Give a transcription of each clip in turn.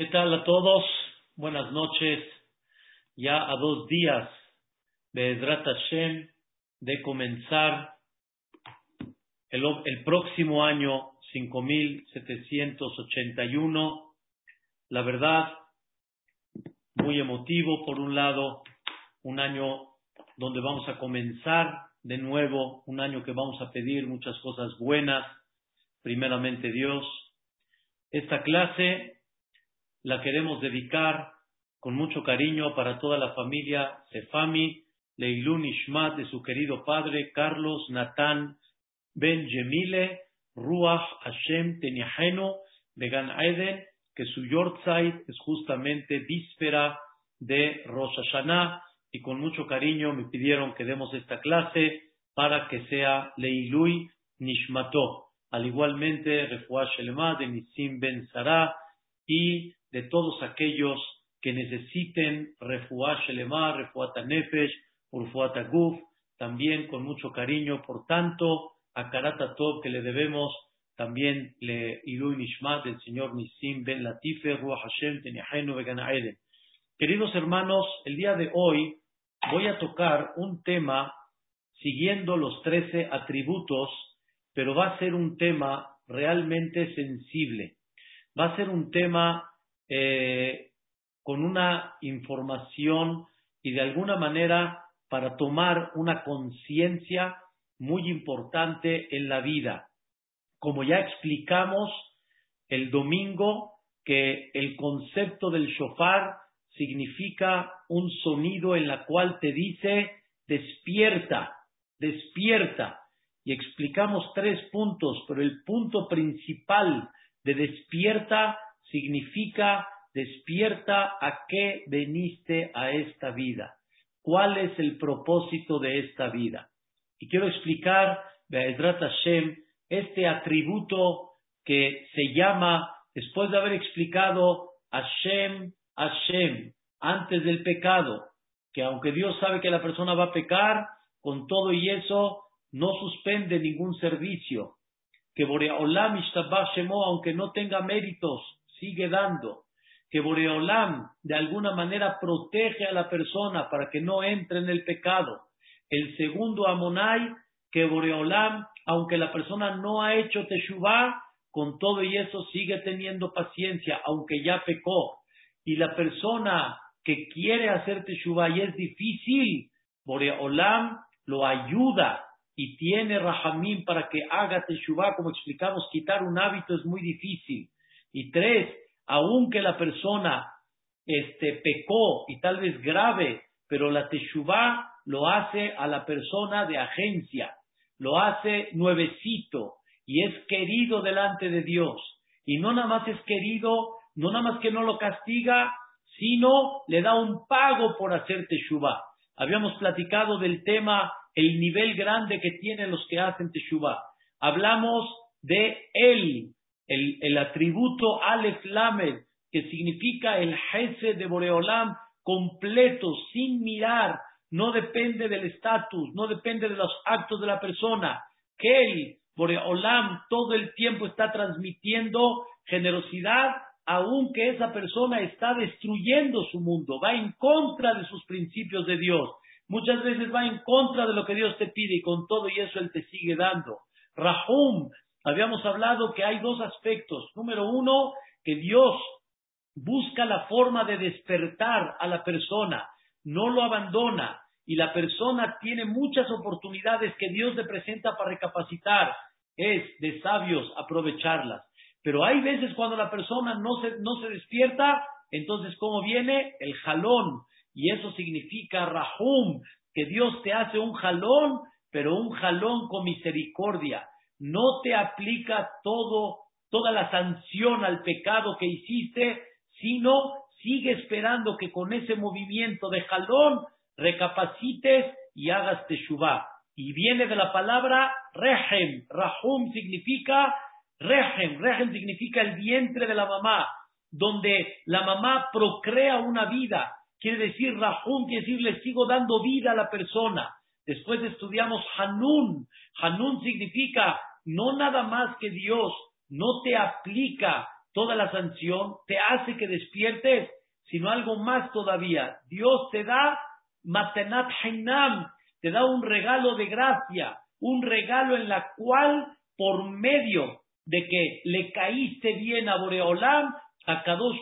¿Qué tal a todos? Buenas noches. Ya a dos días de Edrat Hashem de comenzar el, el próximo año 5781. La verdad, muy emotivo por un lado, un año donde vamos a comenzar de nuevo, un año que vamos a pedir muchas cosas buenas, primeramente Dios. Esta clase la queremos dedicar con mucho cariño para toda la familia Sefami, Leilun Ishmat de su querido padre Carlos Natán Ben Jemile, Ruach Hashem Teniaheno, Began Eden, que su Yortzeit es justamente víspera de Rosh Hashanah, y con mucho cariño me pidieron que demos esta clase para que sea Leilui Nishmato. Al igualmente, Refuah Shelema de Nisim Ben Sarah y de todos aquellos que necesiten refuá Shelema, refuá Tanefesh, refuá Guf, también con mucho cariño, por tanto, a Karata Tov que le debemos también le Ilu Nishmat del señor Nisim Ben Latife, Ruach Hashem, Teniahenu Eden. Queridos hermanos, el día de hoy voy a tocar un tema siguiendo los trece atributos, pero va a ser un tema realmente sensible. Va a ser un tema eh, con una información y de alguna manera para tomar una conciencia muy importante en la vida. Como ya explicamos el domingo, que el concepto del shofar significa un sonido en la cual te dice despierta, despierta. Y explicamos tres puntos, pero el punto principal de despierta significa despierta a qué veniste a esta vida, cuál es el propósito de esta vida. Y quiero explicar, Be'ezrat Hashem, este atributo que se llama, después de haber explicado Hashem, Hashem, antes del pecado, que aunque Dios sabe que la persona va a pecar, con todo y eso no suspende ningún servicio, que Boreolam Shemo, aunque no tenga méritos, sigue dando, que Boreolam de alguna manera protege a la persona para que no entre en el pecado. El segundo Amonai, que Boreolam, aunque la persona no ha hecho Teshuvah, con todo y eso sigue teniendo paciencia, aunque ya pecó. Y la persona que quiere hacer Teshuvah y es difícil, Boreolam lo ayuda y tiene Rahamim para que haga Teshuvah, como explicamos, quitar un hábito es muy difícil. Y tres, aunque la persona este, pecó y tal vez grave, pero la teshuvah lo hace a la persona de agencia, lo hace nuevecito y es querido delante de Dios. Y no nada más es querido, no nada más que no lo castiga, sino le da un pago por hacer teshuvah. Habíamos platicado del tema, el nivel grande que tienen los que hacen teshuvah. Hablamos de él, el, atributo Aleph Lamed, que significa el jefe de Boreolam completo, sin mirar, no depende del estatus, no depende de los actos de la persona, que el Boreolam todo el tiempo está transmitiendo generosidad, aunque esa persona está destruyendo su mundo, va en contra de sus principios de Dios, muchas veces va en contra de lo que Dios te pide y con todo y eso Él te sigue dando. Rahum, Habíamos hablado que hay dos aspectos. Número uno, que Dios busca la forma de despertar a la persona, no lo abandona y la persona tiene muchas oportunidades que Dios le presenta para recapacitar. Es de sabios aprovecharlas. Pero hay veces cuando la persona no se, no se despierta, entonces ¿cómo viene? El jalón. Y eso significa rahum, que Dios te hace un jalón, pero un jalón con misericordia no te aplica todo, toda la sanción al pecado que hiciste, sino sigue esperando que con ese movimiento de jalón recapacites y hagas teshuvah. Y viene de la palabra rehem. Rahum significa rehem. Rehem significa el vientre de la mamá, donde la mamá procrea una vida. Quiere decir rahum, quiere decir le sigo dando vida a la persona. Después estudiamos Hanun. Hanun significa no nada más que Dios no te aplica toda la sanción, te hace que despiertes, sino algo más todavía. Dios te da Matenat Hainam, te da un regalo de gracia, un regalo en la cual, por medio de que le caíste bien a Boreolam, a Kadosh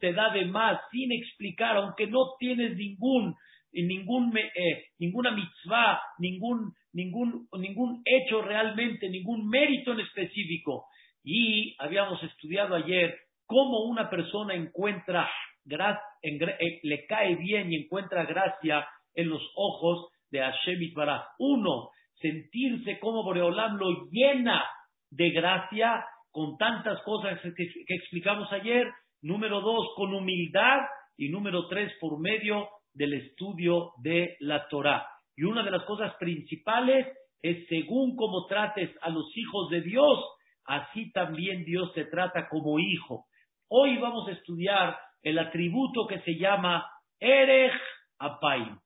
te da de más, sin explicar, aunque no tienes ningún, ningún eh, ninguna mitzvah, ningún, ningún, ningún hecho realmente, ningún mérito en específico. Y habíamos estudiado ayer cómo una persona encuentra eh, le cae bien y encuentra gracia en los ojos de Hashem Itbaraj. Uno, sentirse como Boreolam lo llena de gracia con tantas cosas que, explicamos ayer. Número dos, con humildad. Y número tres, por medio del estudio de la Torah. Y una de las cosas principales es según como trates a los hijos de Dios, así también Dios te trata como hijo. Hoy vamos a estudiar el atributo que se llama Erech Apaim.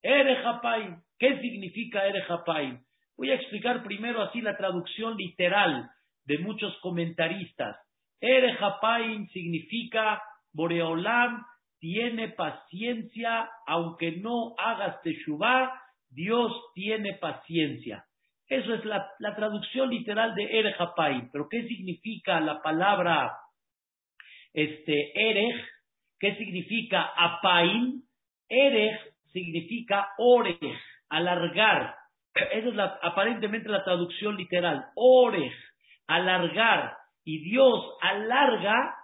Erech Apaim. ¿Qué significa Erech Apaim? Voy a explicar primero así la traducción literal de muchos comentaristas. Erech Apaim significa Boreolam tiene paciencia, aunque no hagas teshuvah, Dios tiene paciencia. Eso es la, traducción literal de Erech. Pero ¿qué significa la palabra este, Erech, ¿qué significa Apaim? Erech significa Orej, alargar. Esa es aparentemente la traducción literal. Orej, alargar. Y Dios alarga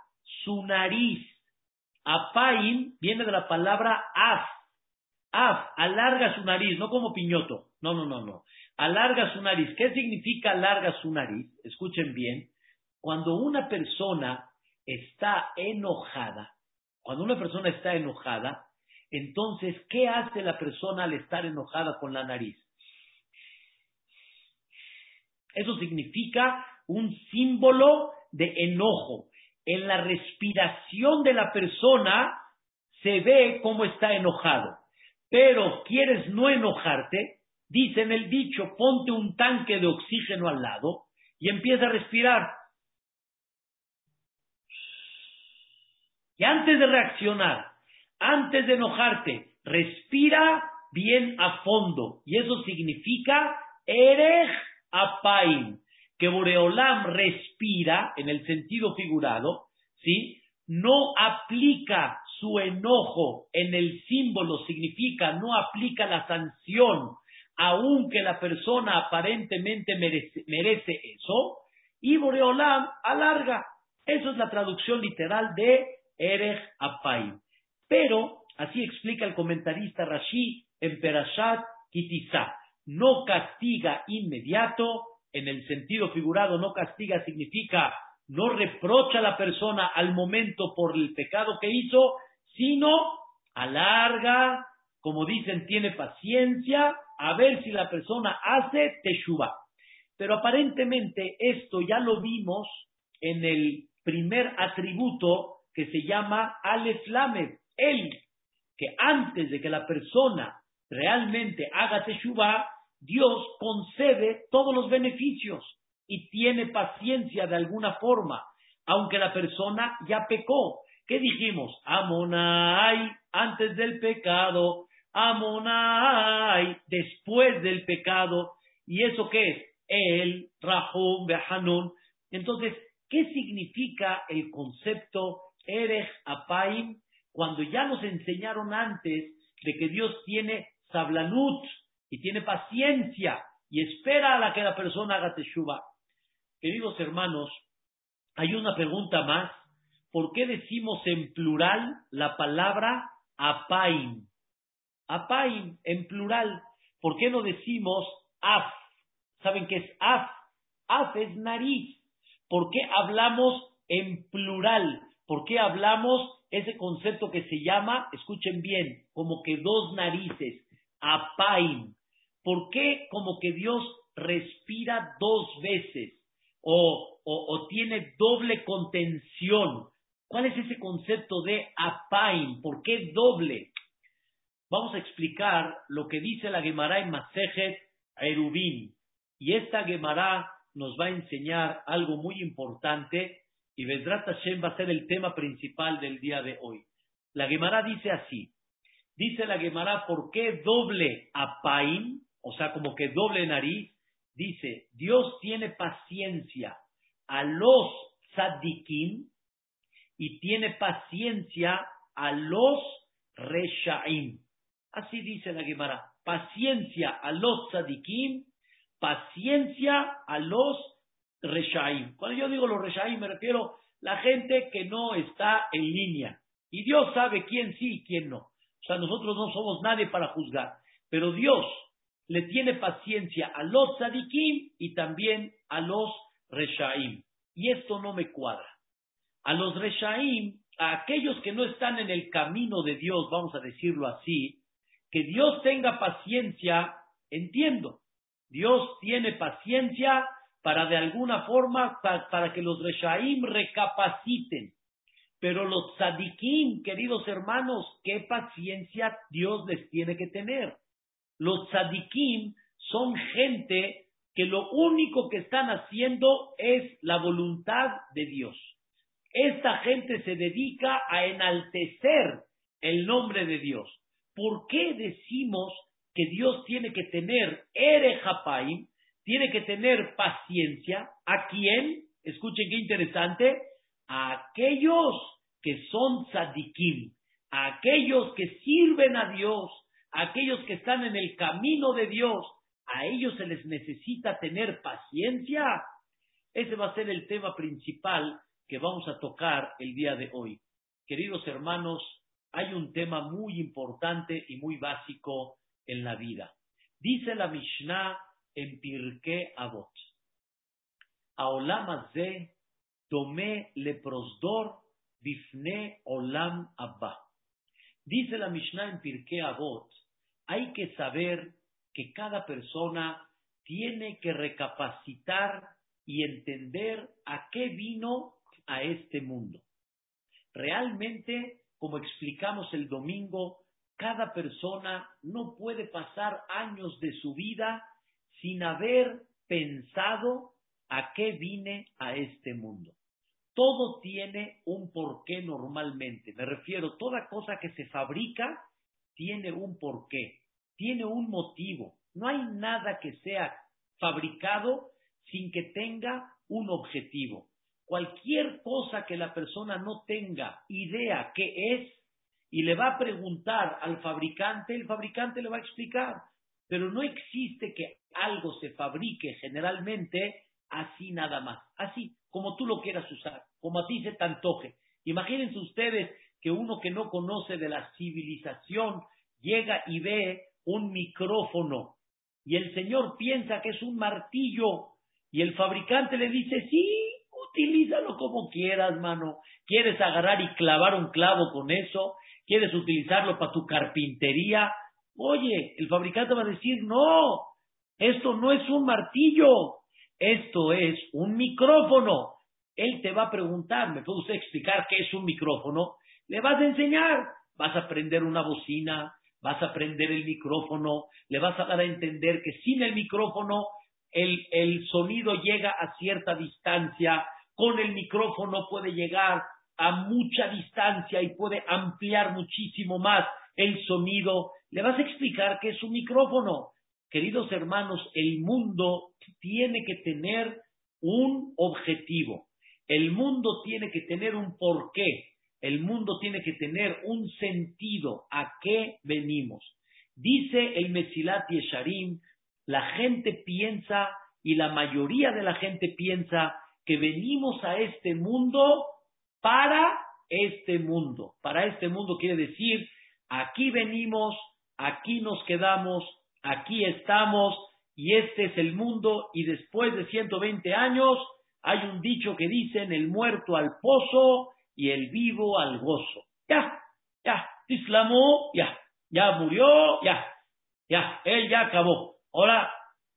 su nariz. Apaim viene de la palabra af. Af, alarga su nariz, no como piñoto. No, no, no, no. Alarga su nariz. ¿Qué significa alarga su nariz? Escuchen bien. Cuando una persona está enojada, cuando una persona está enojada, entonces, ¿qué hace la persona al estar enojada con la nariz? Eso significa un símbolo de enojo. En la respiración de la persona se ve cómo está enojado. Pero quieres no enojarte, dice en el dicho, ponte un tanque de oxígeno al lado y empieza a respirar. Y antes de reaccionar, antes de enojarte, respira bien a fondo. Y eso significa Erech Apaim, que Boreolam respira en el sentido figurado, ¿sí? No aplica su enojo en el símbolo, significa no aplica la sanción, aunque la persona aparentemente merece, eso, y Boreolam alarga. Eso es la traducción literal de Erech Apaim. Pero, así explica el comentarista Rashi en Perashat Kitizá, no castiga inmediato, en el sentido figurado, no castiga significa no reprocha a la persona al momento por el pecado que hizo, sino alarga, como dicen, tiene paciencia a ver si la persona hace teshuva. Pero aparentemente esto ya lo vimos en el primer atributo que se llama Aleph Lamed, él, que antes de que la persona realmente haga Teshuvah, Dios concede todos los beneficios y tiene paciencia de alguna forma, aunque la persona ya pecó. ¿Qué dijimos? Amonai, antes del pecado, Amonai, después del pecado. ¿Y eso qué es? El, Rahum, Behanun. Entonces, ¿qué significa el concepto Erech Apaim, cuando ya nos enseñaron antes de que Dios tiene sablanut y tiene paciencia y espera a la que la persona haga teshuva. Queridos hermanos, hay una pregunta más. ¿Por qué decimos en plural la palabra apaim? Apaim en plural. ¿Por qué no decimos af? ¿Saben qué es af? Af es nariz. ¿Por qué hablamos en plural? ¿Por qué hablamos ese concepto que se llama, escuchen bien, como que dos narices, apaim? ¿Por qué como que Dios respira dos veces o, tiene doble contención? ¿Cuál es ese concepto de apaim? ¿Por qué doble? Vamos a explicar lo que dice la Gemara en Masejet Erubin. Y esta Gemara nos va a enseñar algo muy importante Y Vedrat Hashem va a ser el tema principal del día de hoy. La Gemara dice así. Dice la Gemara, ¿por qué doble apaim? O sea, como que doble nariz. Dice, Dios tiene paciencia a los tzadikim y tiene paciencia a los reshaim. Así dice la Gemara. Paciencia a los tzadikim, paciencia a los reshaim. Cuando yo digo los reshaim me refiero a la gente que no está en línea. Y Dios sabe quién sí y quién no. O sea, nosotros no somos nadie para juzgar. Pero Dios le tiene paciencia a los tzadikim y también a los reshaim. Y esto no me cuadra. A los reshaim, a aquellos que no están en el camino de Dios, vamos a decirlo así, que Dios tenga paciencia, entiendo. Dios tiene paciencia para de alguna forma, para, que los reshaim recapaciten. Pero los tzadikim, queridos hermanos, qué paciencia Dios les tiene que tener. Los tzadikim son gente que lo único que están haciendo es la voluntad de Dios. Esta gente se dedica a enaltecer el nombre de Dios. ¿Por qué decimos que Dios tiene que tener Erejapaim, tiene que tener paciencia? ¿A quién? Escuchen qué interesante. A aquellos que son tzadikim, aquellos que sirven a Dios, aquellos que están en el camino de Dios, a ellos se les necesita tener paciencia. Ese va a ser el tema principal que vamos a tocar el día de hoy. Queridos hermanos, hay un tema muy importante y muy básico en la vida. Dice la Mishnah en Pirke Avot. Aolam tome leprosdor bifne olam abba. Dice la Mishnah en Pirke Avot, hay que saber que cada persona tiene que recapacitar y entender a qué vino a este mundo. Realmente como explicamos el domingo, cada persona no puede pasar años de su vida sin haber pensado a qué vine a este mundo. Todo tiene un porqué normalmente. Me refiero, toda cosa que se fabrica tiene un porqué, tiene un motivo. No hay nada que sea fabricado sin que tenga un objetivo. Cualquier cosa que la persona no tenga idea qué es y le va a preguntar al fabricante, el fabricante le va a explicar. Pero no existe que algo se fabrique generalmente así nada más, así como tú lo quieras usar, como a ti se te antoje. Imagínense ustedes que uno que no conoce de la civilización llega y ve un micrófono y el señor piensa que es un martillo y el fabricante le dice, sí, utilízalo como quieras, mano. ¿Quieres agarrar y clavar un clavo con eso? ¿Quieres utilizarlo para tu carpintería? Oye, el fabricante va a decir, no, esto no es un martillo, esto es un micrófono. Él te va a preguntar, ¿me puede usted explicar qué es un micrófono? Le vas a enseñar, vas a prender una bocina, vas a prender el micrófono, le vas a dar a entender que sin el micrófono el, el sonido llega a cierta distancia, con el micrófono puede llegar a mucha distancia y puede ampliar muchísimo más el sonido. Le vas a explicar qué es un micrófono. Queridos hermanos, el mundo tiene que tener un objetivo. El mundo tiene que tener un porqué. El mundo tiene que tener un sentido. ¿A qué venimos? Dice el Mesilat Yesharim, la gente piensa y la mayoría de la gente piensa que venimos a este mundo para este mundo. Para este mundo quiere decir, aquí venimos, aquí nos quedamos, aquí estamos y este es el mundo y después de 120 años hay un dicho que dicen el muerto al pozo y el vivo al gozo. Ya, ya, islamó, ya, ya murió, ya, ya, él ya acabó. Ahora,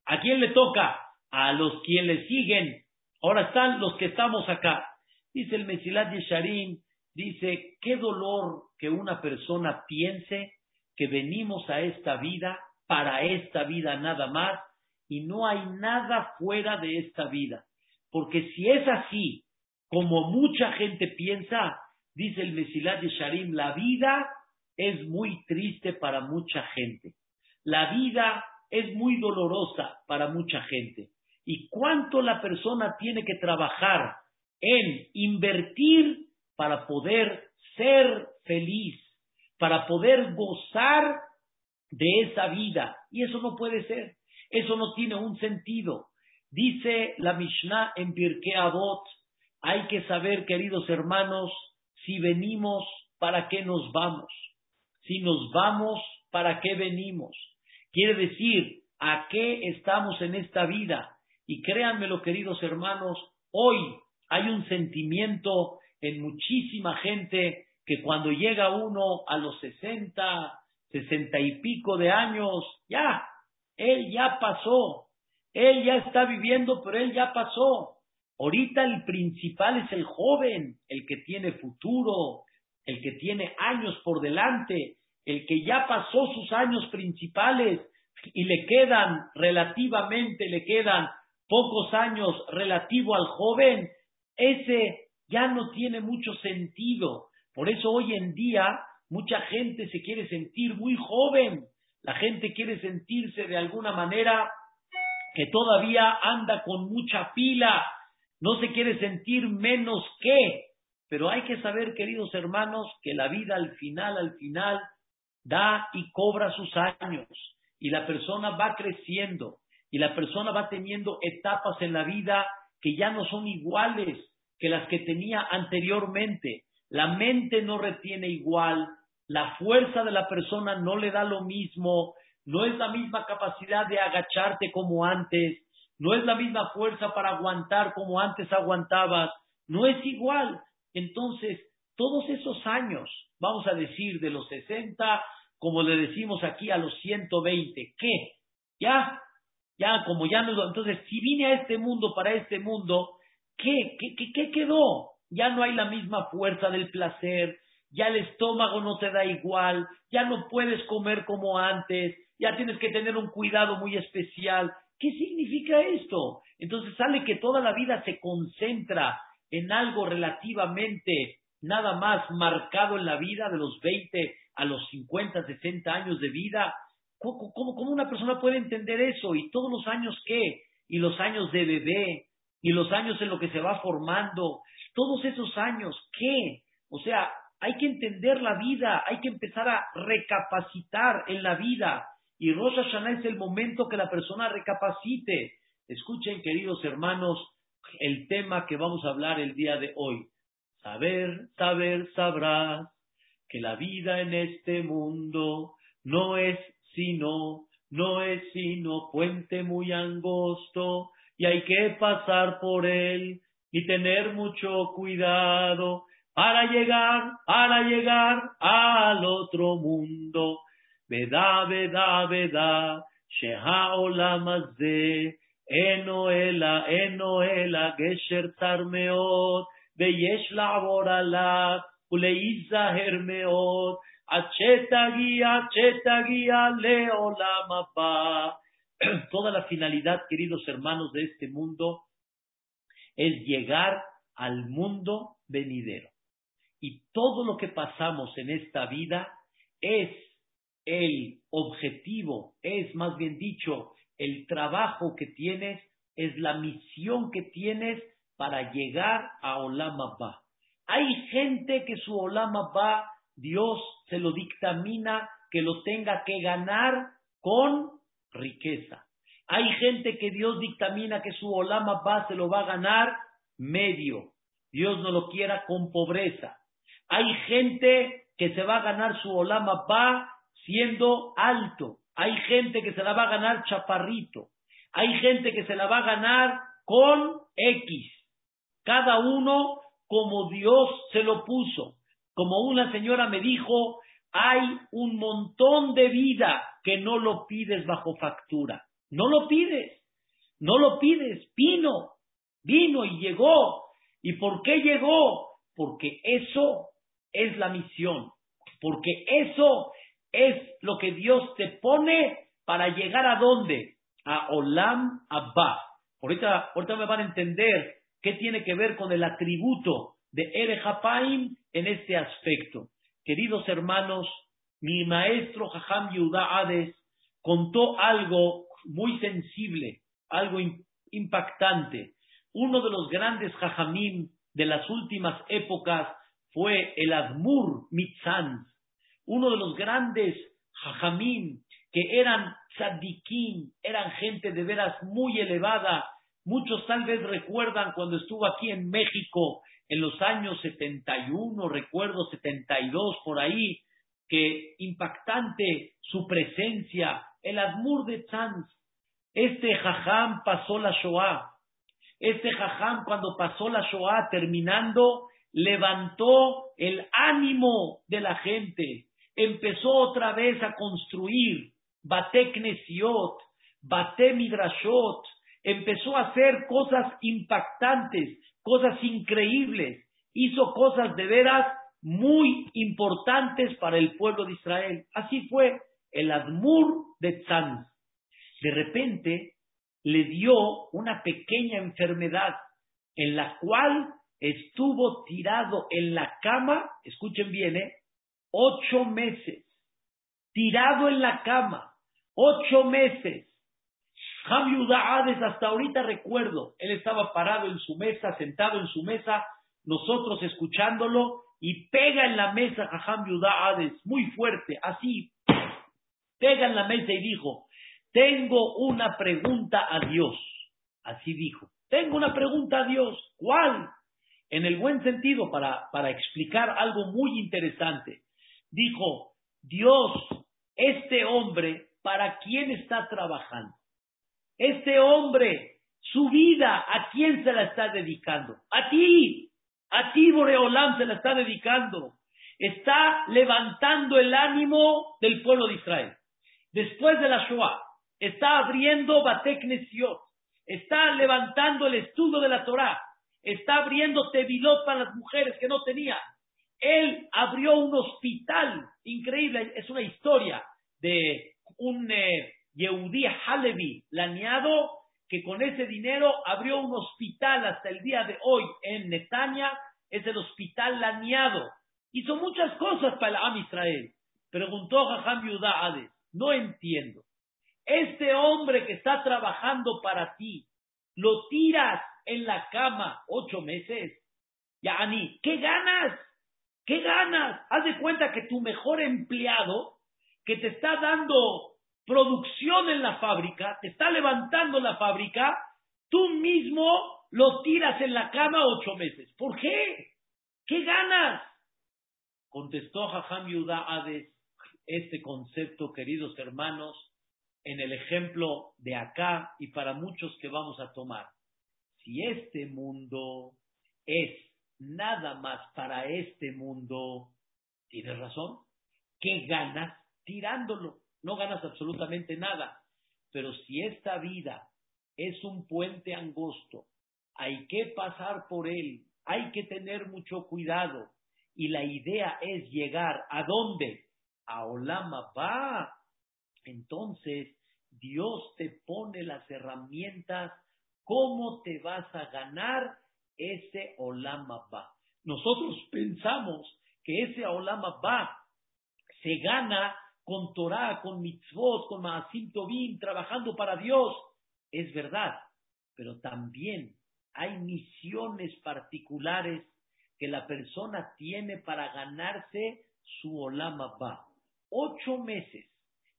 ¿a quién le toca? A los quienes le siguen Ahora están los que estamos acá. Dice el Mesilat Yesharim, dice, qué dolor que una persona piense que venimos a esta vida, para esta vida nada más, y no hay nada fuera de esta vida. Porque si es así, como mucha gente piensa, dice el Mesilat Sharim, la vida es muy triste para mucha gente. La vida es muy dolorosa para mucha gente. ¿Y cuánto la persona tiene que trabajar en invertir para poder ser feliz, para poder gozar de esa vida? Y eso no puede ser. Eso no tiene un sentido. Dice la Mishnah en Pirkei Avot, hay que saber, queridos hermanos, si venimos, ¿para qué nos vamos? Si nos vamos, ¿para qué venimos? Quiere decir, ¿a qué estamos en esta vida? Y créanmelo, queridos hermanos, hoy hay un sentimiento en muchísima gente que cuando llega uno a los sesenta, sesenta y pico de años, ya, él ya pasó, él ya está viviendo, pero él ya pasó. Ahorita el principal es el joven, el que tiene futuro, el que tiene años por delante, el que ya pasó sus años principales y le quedan relativamente, le quedan pocos años relativo al joven, ese ya no tiene mucho sentido. Por eso hoy en día mucha gente se quiere sentir muy joven, la gente quiere sentirse de alguna manera que todavía anda con mucha pila, no se quiere sentir menos que, pero hay que saber, queridos hermanos, que la vida al final, al final, da y cobra sus años, y la persona va creciendo, y la persona va teniendo etapas en la vida que ya no son iguales que las que tenía anteriormente. La mente no retiene igual, la fuerza de la persona no le da lo mismo, no es la misma capacidad de agacharte como antes, no es la misma fuerza para aguantar como antes aguantabas, no es igual. Entonces, todos esos años, vamos a decir, de los 60, como le decimos aquí, a los 120, ¿qué? Ya, ya, como ya no, entonces, si vine a este mundo para este mundo, ¿qué? ¿Qué, qué, qué quedó? Ya no hay la misma fuerza del placer, ya el estómago no te da igual, ya no puedes comer como antes, ya tienes que tener un cuidado muy especial. ¿Qué significa esto? Entonces sale que toda la vida se concentra en algo relativamente nada más marcado en la vida de los 20 a los 50, 60 años de vida. ¿Cómo, cómo, una persona puede entender eso? ¿Y todos los años qué? ¿Y los años de bebé? ¿Y los años en lo que se va formando? Todos esos años, ¿qué? O sea, hay que entender la vida, hay que empezar a recapacitar en la vida. Y Rosh Hashanah es el momento que la persona recapacite. Escuchen, queridos hermanos, el tema que vamos a hablar el día de hoy. Saber, saber, sabrás que la vida en este mundo no es sino, no es sino puente muy angosto y hay que pasar por él y tener mucho cuidado para llegar, para llegar al otro mundo. Veda, veda, veda, sheha olamazde, enoela, enoela, gesher tarmeot, veyesh labor alav, uleizaher meot, achetagi, achetagi, leolamapa. Toda la finalidad, queridos hermanos de este mundo, es llegar al mundo venidero. Y todo lo que pasamos en esta vida es el objetivo, es más bien dicho, el trabajo que tienes, es la misión que tienes para llegar a Olama Ba. Hay gente que su Olama Ba, Dios se lo dictamina que lo tenga que ganar con riqueza. Hay gente que Dios dictamina que su Olama Ba se lo va a ganar medio. Dios no lo quiera con pobreza. Hay gente que se va a ganar su Olama Ba siendo alto. Hay gente que se la va a ganar chaparrito. Hay gente que se la va a ganar con X. Cada uno como Dios se lo puso. Como una señora me dijo, hay un montón de vida que no lo pides bajo factura. No lo pides. No lo pides. Vino. Vino y llegó. ¿Y por qué llegó? Porque eso es la misión, porque eso es lo que Dios te pone para llegar a dónde? A Olam Abba. Ahorita, ahorita me van a entender ¿Qué tiene que ver con el atributo de Ere en este aspecto? Queridos hermanos, mi maestro Jajam Yehuda Hades contó algo muy sensible, algo impactante. Uno de los grandes Jajamim de las últimas épocas fue el Admur Mitzan, uno de los grandes Jajamim que eran tzadikim, eran gente de veras muy elevada. Muchos tal vez recuerdan cuando estuvo aquí en México en los años 71, recuerdo 72 por ahí, que impactante su presencia, el Admur de Tzanz. Este jajam pasó la Shoah. Este jajam cuando pasó la Shoah terminando, levantó el ánimo de la gente. Empezó otra vez a construir Bate Knesiot, Bate Midrashot. Empezó a hacer cosas impactantes, cosas increíbles. Hizo cosas de veras muy importantes para el pueblo de Israel. Así fue el Admur de Tzanz. De repente le dio una pequeña enfermedad en la cual estuvo tirado en la cama, escuchen bien, ¿eh? ocho meses, tirado en la cama, ocho meses. Yuda Hades, hasta ahorita recuerdo, él estaba parado en su mesa, sentado en su mesa, nosotros escuchándolo, y pega en la mesa Jajam Yudá Hades, muy fuerte, así, pega en la mesa y dijo, tengo una pregunta a Dios. Así dijo, tengo una pregunta a Dios. ¿Cuál? En el buen sentido, para, para explicar algo muy interesante. Dijo, Dios, este hombre, ¿para quién está trabajando? Este hombre, su vida, ¿a quién se la está dedicando? A ti, a ti Boreolam se la está dedicando. Está levantando el ánimo del pueblo de Israel. Después de la Shoah, está abriendo Batek Está levantando el estudio de la Torah. Está abriendo Tevilot para las mujeres que no tenían. Él abrió un hospital increíble. Es una historia de un eh, Halevi laneado que con ese dinero abrió un hospital hasta el día de hoy en Netanya, es el hospital laneado. Hizo muchas cosas para el Am Israel. Preguntó Jajam Yudá Hades, no entiendo. Este hombre que está trabajando para ti, lo tiras en la cama ocho meses. Yani, ¿qué ganas? ¿Qué ganas? Haz de cuenta que tu mejor empleado, que te está dando producción en la fábrica, te está levantando la fábrica, tú mismo lo tiras en la cama ocho meses. ¿Por qué? ¿Qué ganas? Contestó Jajam Yudá Hades este concepto, queridos hermanos, en el ejemplo de acá y para muchos que vamos a tomar. Si este mundo es nada más para este mundo, tienes razón. ¿Qué ganas tirándolo? no ganas absolutamente nada. Pero si esta vida es un puente angosto, hay que pasar por él, hay que tener mucho cuidado. Y la idea es llegar a dónde? A Olama va. Entonces, Dios te pone las herramientas, cómo te vas a ganar ese Olama va. Nosotros pensamos que ese Olama va se gana con Torah, con mitzvot, con Maasim Tobim, trabajando para Dios. Es verdad, pero también hay misiones particulares que la persona tiene para ganarse su Olama Ba. Ocho meses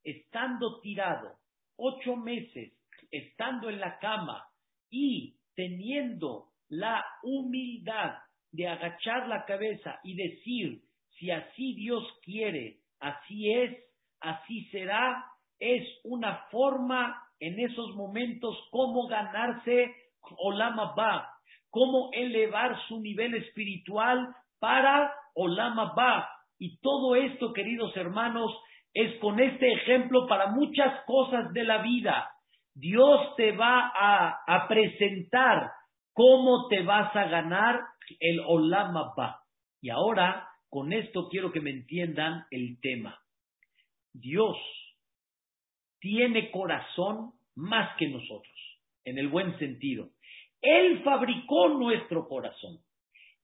estando tirado, ocho meses estando en la cama y teniendo la humildad de agachar la cabeza y decir, si así Dios quiere, así es, así será, es una forma en esos momentos cómo ganarse Olama Ba, cómo elevar su nivel espiritual para Olama Ba. Y todo esto, queridos hermanos, es con este ejemplo para muchas cosas de la vida. Dios te va a, presentar cómo te vas a ganar el Olama Ba. Y ahora, con esto quiero que me entiendan el tema. Dios tiene corazón más que nosotros, en el buen sentido. Él fabricó nuestro corazón.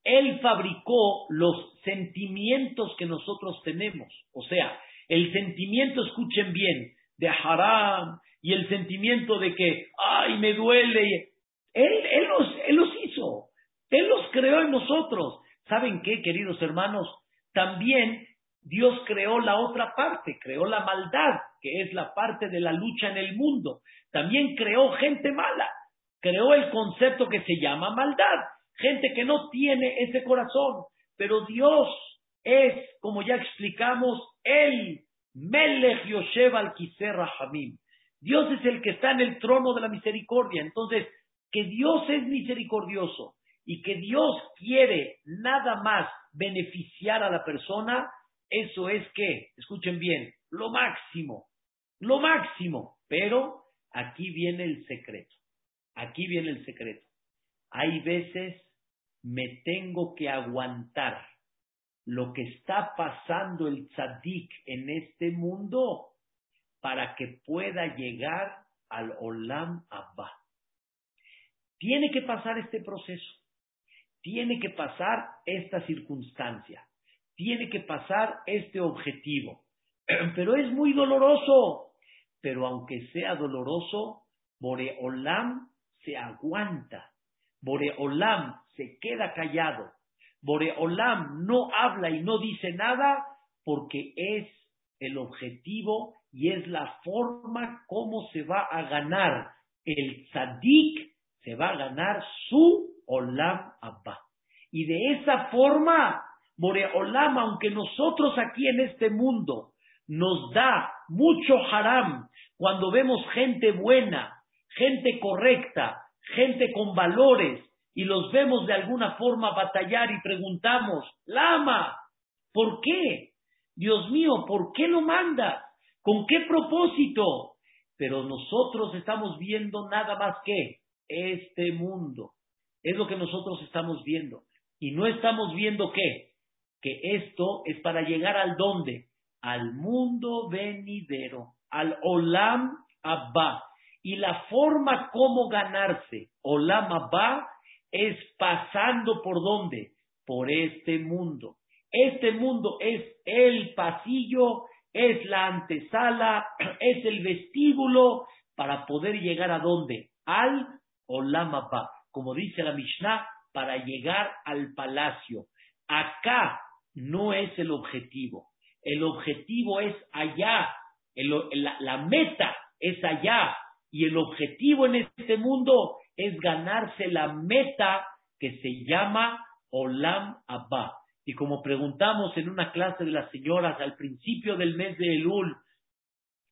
Él fabricó los sentimientos que nosotros tenemos. O sea, el sentimiento, escuchen bien, de haram y el sentimiento de que, ay, me duele. Él, él, los, él los hizo. Él los creó en nosotros. ¿Saben qué, queridos hermanos? También Dios creó la otra parte, creó la maldad, que es la parte de la lucha en el mundo. También creó gente mala, creó el concepto que se llama maldad, gente que no tiene ese corazón. Pero Dios es, como ya explicamos, el Melech Yoshev al Hamim. Dios es el que está en el trono de la misericordia. Entonces, que Dios es misericordioso y que Dios quiere nada más beneficiar a la persona, eso es que, escuchen bien, lo máximo, lo máximo. Pero aquí viene el secreto, aquí viene el secreto. Hay veces me tengo que aguantar lo que está pasando el tzadik en este mundo para que pueda llegar al Olam Abba. Tiene que pasar este proceso, tiene que pasar esta circunstancia, tiene que pasar este objetivo, pero es muy doloroso. Pero aunque sea doloroso, Boreolam se aguanta, Boreolam se queda callado, Boreolam no habla y no dice nada porque es el objetivo y es la forma como se va a ganar el tzadik, se va a ganar su Olam Abba. Y de esa forma, Boreolam, aunque nosotros aquí en este mundo nos da mucho haram cuando vemos gente buena, gente correcta, gente con valores, y los vemos de alguna forma batallar y preguntamos, Lama, ¿por qué? Dios mío, ¿por qué lo manda? ¿Con qué propósito? Pero nosotros estamos viendo nada más que este mundo. Es lo que nosotros estamos viendo. Y no estamos viendo qué? Que esto es para llegar al dónde? Al mundo venidero, al Olam Abba. Y la forma como ganarse Olam Abba es pasando por dónde? Por este mundo. Este mundo es el pasillo, es la antesala, es el vestíbulo para poder llegar a dónde? Al Olamapa, como dice la Mishnah, para llegar al palacio. Acá no es el objetivo. El objetivo es allá. la meta es allá. Y el objetivo en este mundo es ganarse la meta que se llama Olam Abba. Y como preguntamos en una clase de las señoras al principio del mes de Elul,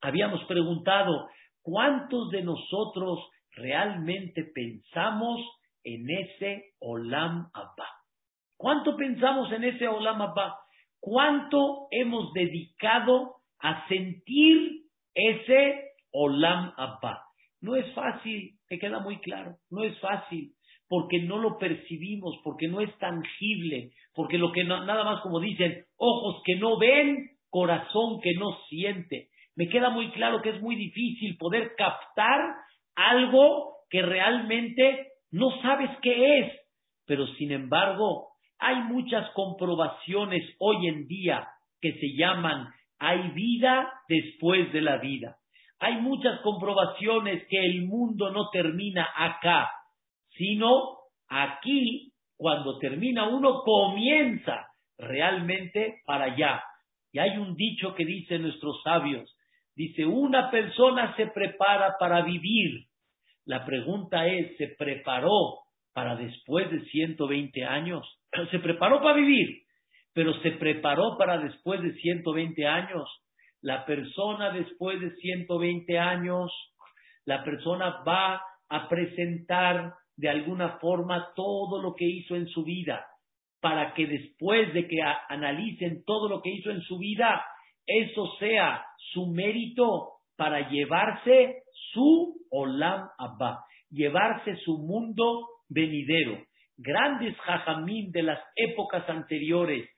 habíamos preguntado, ¿cuántos de nosotros realmente pensamos en ese Olam Abba? ¿Cuánto pensamos en ese Olam Abba? ¿Cuánto hemos dedicado a sentir ese Olam Abba? No es fácil, te queda muy claro, no es fácil, porque no lo percibimos, porque no es tangible, porque lo que nada más como dicen, ojos que no ven, corazón que no siente. Me queda muy claro que es muy difícil poder captar algo que realmente no sabes qué es, pero sin embargo hay muchas comprobaciones hoy en día que se llaman hay vida después de la vida. Hay muchas comprobaciones que el mundo no termina acá, sino aquí, cuando termina uno, comienza realmente para allá. Y hay un dicho que dicen nuestros sabios, dice, una persona se prepara para vivir. La pregunta es, ¿se preparó para después de 120 años? Se preparó para vivir, pero se preparó para después de 120 años la persona después de 120 años, la persona va a presentar de alguna forma todo lo que hizo en su vida, para que después de que analicen todo lo que hizo en su vida, eso sea su mérito para llevarse su Olam Abba, llevarse su mundo venidero. Grandes jajamín de las épocas anteriores,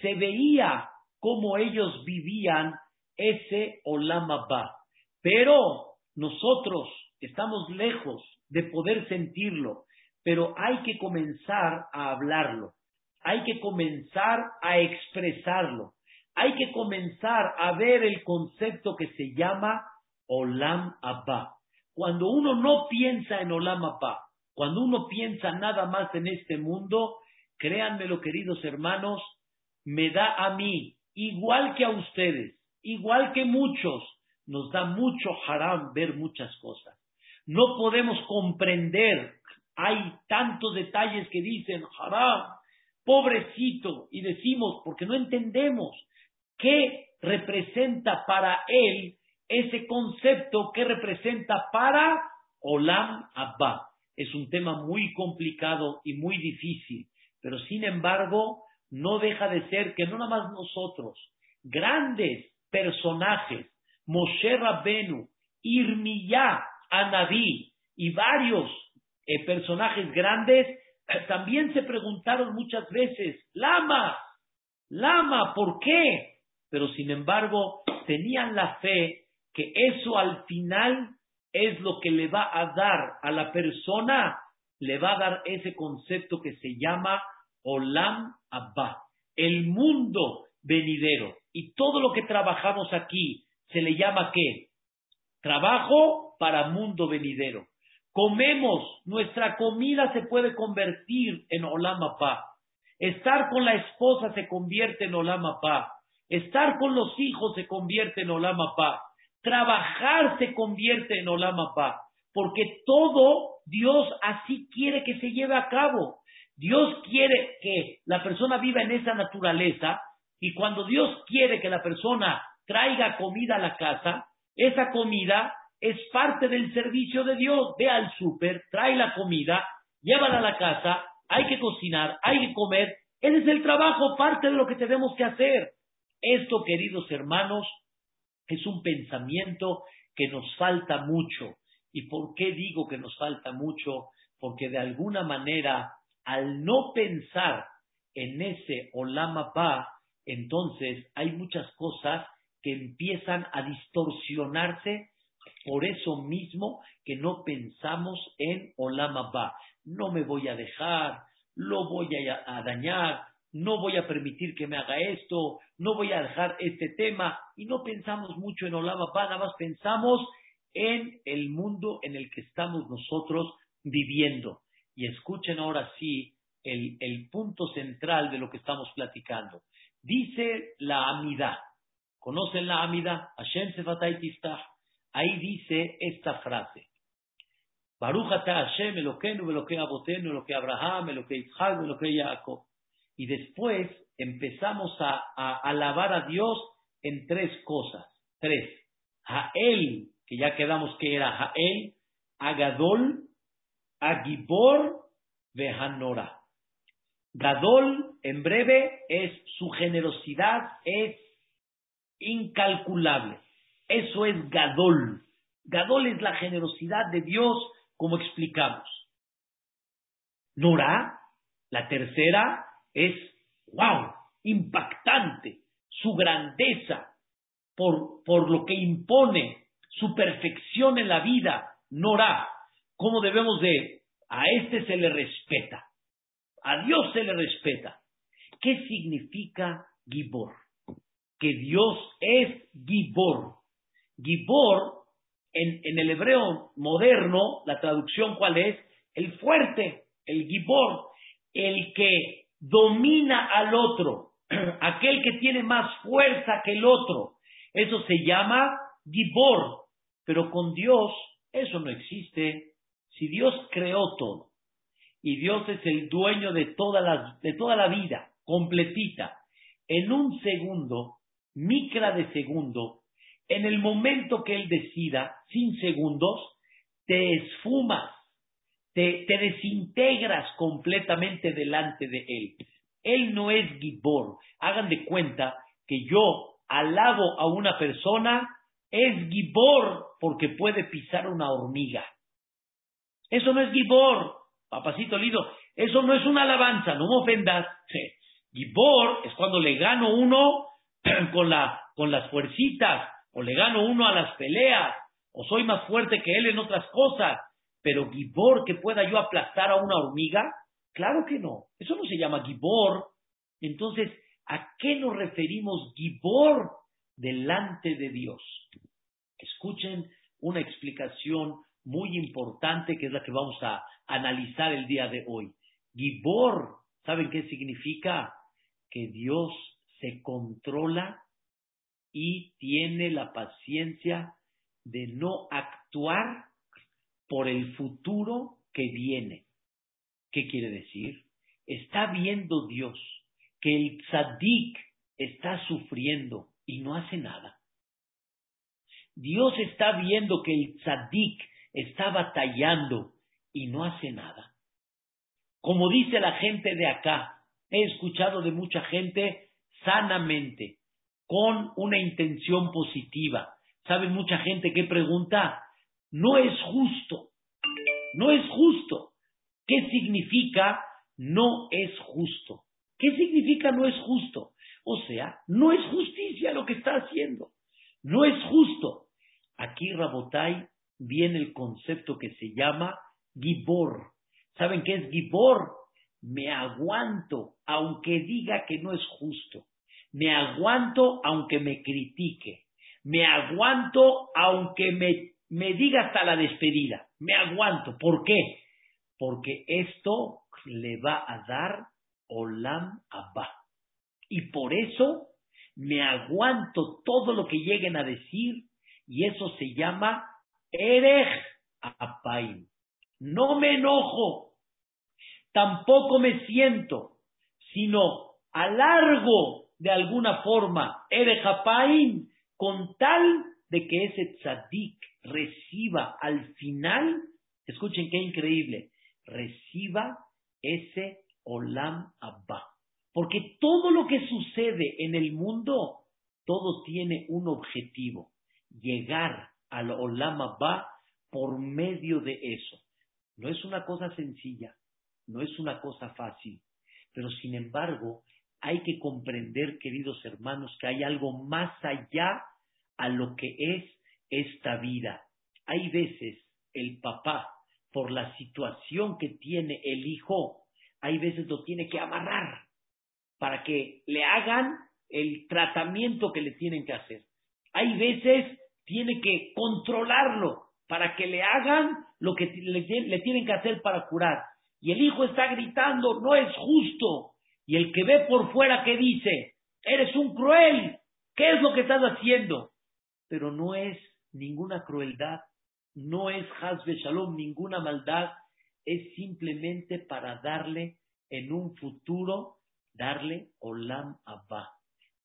se veía cómo ellos vivían ese Olama va. Pero nosotros estamos lejos de poder sentirlo. pero hay que comenzar a hablarlo, hay que comenzar a expresarlo, hay que comenzar a ver el concepto que se llama Olam Abba. Cuando uno no piensa en Olam Abba, cuando uno piensa nada más en este mundo, créanmelo queridos hermanos, me da a mí, igual que a ustedes, igual que muchos, nos da mucho haram ver muchas cosas. No podemos comprender, hay tantos detalles que dicen haram, pobrecito, y decimos, porque no entendemos qué representa para él ese concepto que representa para Olam Abba. Es un tema muy complicado y muy difícil, pero sin embargo, no deja de ser que no nada más nosotros, grandes personajes, Moshe Rabbenu, Irmiyah, Anadí y varios eh, personajes grandes, eh, también se preguntaron muchas veces, Lama, Lama, ¿por qué? Pero sin embargo, tenían la fe que eso al final es lo que le va a dar a la persona, le va a dar ese concepto que se llama Olam Abba, el mundo venidero. Y todo lo que trabajamos aquí se le llama qué? Trabajo para mundo venidero. Comemos, nuestra comida se puede convertir en Olam Abba. Estar con la esposa se convierte en Olam Abba. Estar con los hijos se convierte en Olam Abba. Trabajar se convierte en Olam Abba. Porque todo Dios así quiere que se lleve a cabo. Dios quiere que la persona viva en esa naturaleza y cuando Dios quiere que la persona traiga comida a la casa, esa comida es parte del servicio de Dios. Ve al súper, trae la comida, llévala a la casa, hay que cocinar, hay que comer. Ese es el trabajo, parte de lo que tenemos que hacer. Esto, queridos hermanos, es un pensamiento que nos falta mucho. ¿Y por qué digo que nos falta mucho? Porque de alguna manera al no pensar en ese Olama Ba, entonces hay muchas cosas que empiezan a distorsionarse por eso mismo que no pensamos en Olama Ba. No me voy a dejar, lo voy a, dañar, no voy a permitir que me haga esto, no voy a dejar este tema y no pensamos mucho en Olama Ba, nada más pensamos en el mundo en el que estamos nosotros viviendo. Y escuchen ahora sí el, punto central de lo que estamos platicando. Dice la Amida. ¿Conocen la Amida? Hashem Ahí dice esta frase. Baruch Hashem, Eloquenu, Eloque Abotenu, Eloque Abraham, Eloque Isaac, Eloque Jacob. Y después empezamos a, a, alabar a Dios en tres cosas. Tres. Jael, que ya quedamos que era Jael, Agadol, Agibor, Vehanora. Gadol, en breve, es su generosidad, es incalculable. Eso es Gadol. Gadol es la generosidad de Dios, como explicamos. Nora, la tercera, es, wow, impactante, su grandeza, por, por lo que impone, su perfección en la vida. Nora, ¿cómo debemos de a este se le respeta. A Dios se le respeta. ¿Qué significa Gibor? Que Dios es Gibor. Gibor, en, en el hebreo moderno, la traducción cuál es? El fuerte, el Gibor, el que domina al otro, aquel que tiene más fuerza que el otro. Eso se llama Gibor. Pero con Dios eso no existe. Si Dios creó todo y Dios es el dueño de toda la, de toda la vida, completita, en un segundo, micra de segundo, en el momento que Él decida, sin segundos, te esfumas, te, te desintegras completamente delante de Él. Él no es Gibor. Hagan de cuenta que yo alabo a una persona, es Gibor porque puede pisar una hormiga. Eso no es Gibor, papacito lindo. Eso no es una alabanza, no me ofendas. Gibor es cuando le gano uno con, con las fuercitas, o le gano uno a las peleas, o soy más fuerte que él en otras cosas. Pero Gibor, que pueda yo aplastar a una hormiga, claro que no. Eso no se llama Gibor. Entonces, ¿a qué nos referimos Gibor delante de Dios? Escuchen una explicación muy importante que es la que vamos a analizar el día de hoy. Gibor, ¿saben qué significa? Que Dios se controla y tiene la paciencia de no actuar por el futuro que viene. ¿Qué quiere decir? Está viendo Dios que el tzadik está sufriendo y no hace nada. Dios está viendo que el tzadik está batallando y no hace nada. Como dice la gente de acá, he escuchado de mucha gente sanamente, con una intención positiva. ¿Saben mucha gente que pregunta? No es justo, no es justo. ¿Qué significa no es justo? ¿Qué significa no es justo? O sea, no es justicia lo que está haciendo. No es justo. Aquí, Rabotai, viene el concepto que se llama Gibor. ¿Saben qué es Gibor? Me aguanto, aunque diga que no es justo. Me aguanto aunque me critique. Me aguanto aunque me, me diga hasta la despedida. Me aguanto. ¿Por qué? Porque esto le va a dar Olam Abba. Y por eso me aguanto todo lo que lleguen a decir y eso se llama Erech Apaim. No me enojo, tampoco me siento, sino alargo de alguna forma Erech Apaim con tal de que ese tzadik reciba al final, escuchen qué increíble, reciba ese Olam Abba. Porque todo lo que sucede en el mundo, todo tiene un objetivo, llegar al Olam Abba por medio de eso. No es una cosa sencilla, no es una cosa fácil, pero sin embargo hay que comprender, queridos hermanos, que hay algo más allá a lo que es esta vida. Hay veces el papá, por la situación que tiene el hijo, hay veces lo tiene que amarrar para que le hagan el tratamiento que le tienen que hacer. Hay veces tiene que controlarlo para que le hagan lo que le, tienen que hacer para curar. Y el hijo está gritando, no es justo. Y el que ve por fuera que dice, eres un cruel, ¿qué es lo que estás haciendo? Pero no es ninguna crueldad, no es Hazbe Shalom, ninguna maldad, es simplemente para darle en un futuro, darle Olam Abba,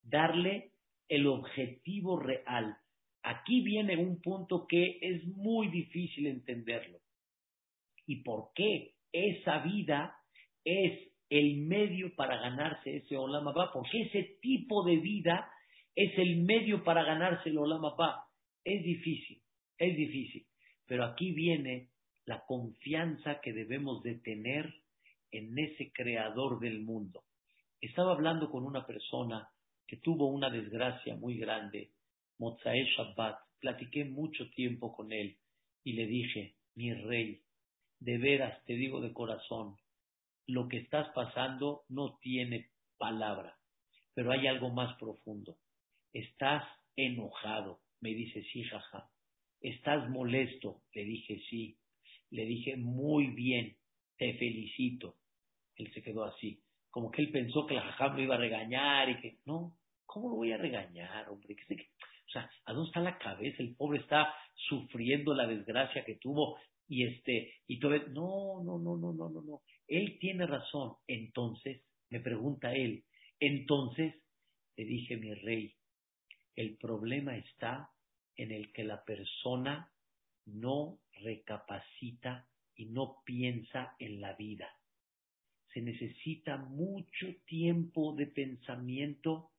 darle el objetivo real. Aquí viene un punto que es muy difícil entenderlo. ¿Y por qué esa vida es el medio para ganarse ese Olam Abba? Porque ese tipo de vida es el medio para ganarse el Olam Abba. Es difícil, es difícil. Pero aquí viene la confianza que debemos de tener en ese creador del mundo. Estaba hablando con una persona que tuvo una desgracia muy grande, Mozae Shabbat. Platiqué mucho tiempo con él y le dije, mi rey, de veras te digo de corazón, lo que estás pasando no tiene palabra, pero hay algo más profundo. Estás enojado, me dice, sí, jaja. Estás molesto, le dije, sí. Le dije, muy bien, te felicito. Él se quedó así, como que él pensó que la jajam lo iba a regañar y que, no, ¿cómo lo voy a regañar, hombre? O sea, ¿a dónde está la cabeza? El pobre está sufriendo la desgracia que tuvo y este, y todo, no, no, no, no, no, no, no. Él tiene razón. Entonces, me pregunta él, entonces, le dije, mi rey, el problema está en el que la persona no recapacita y no piensa en la vida. Se necesita mucho tiempo de pensamiento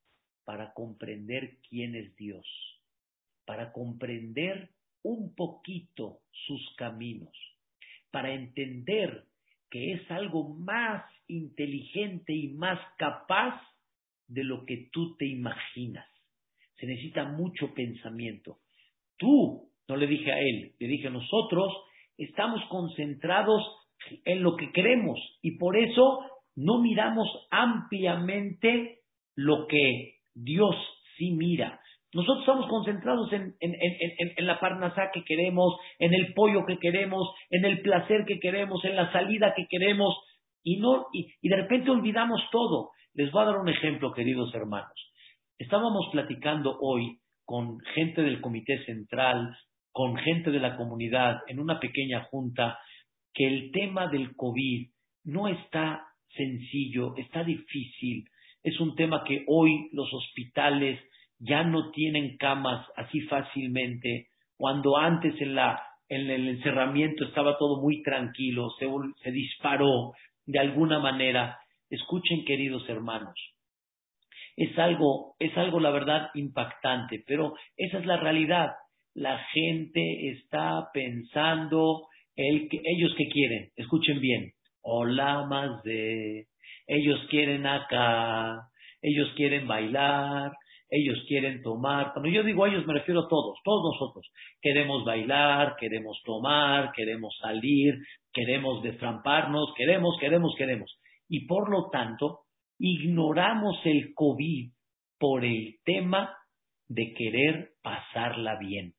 para comprender quién es Dios, para comprender un poquito sus caminos, para entender que es algo más inteligente y más capaz de lo que tú te imaginas. Se necesita mucho pensamiento. Tú, no le dije a él, le dije a nosotros, estamos concentrados en lo que queremos y por eso no miramos ampliamente lo que Dios sí mira. Nosotros estamos concentrados en, la parnasá que queremos, en el pollo que queremos, en el placer que queremos, en la salida que queremos, y, no, y de repente olvidamos todo. Les voy a dar un ejemplo, queridos hermanos. Estábamos platicando hoy con gente del Comité Central, con gente de la comunidad, en una pequeña junta, que el tema del COVID no está sencillo, está difícil. Es un tema que hoy los hospitales ya no tienen camas así fácilmente, cuando antes en, la, en el encerramiento estaba todo muy tranquilo, se, disparó de alguna manera. Escuchen, queridos hermanos, es algo, es algo, la verdad, impactante, pero esa es la realidad. La gente está pensando, el, ellos que quieren, escuchen bien, hola más de, ellos quieren acá, ellos quieren bailar, ellos quieren tomar. Cuando yo digo ellos me refiero a todos, todos nosotros. Queremos bailar, queremos tomar, queremos salir, queremos deframparnos, queremos, queremos, queremos. Y por lo tanto, ignoramos el COVID por el tema de querer pasarla bien,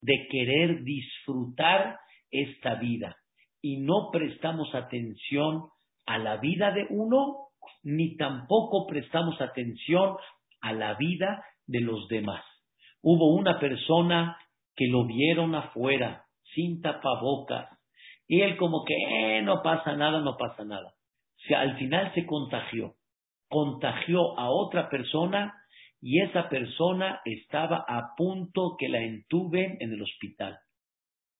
de querer disfrutar esta vida. Y no prestamos atención a la vida de uno, ni tampoco prestamos atención a la vida de los demás. Hubo una persona que lo vieron afuera, sin tapabocas, y él como que eh, no pasa nada, no pasa nada. O sea, al final se contagió, contagió a otra persona y esa persona estaba a punto que la entuben en el hospital.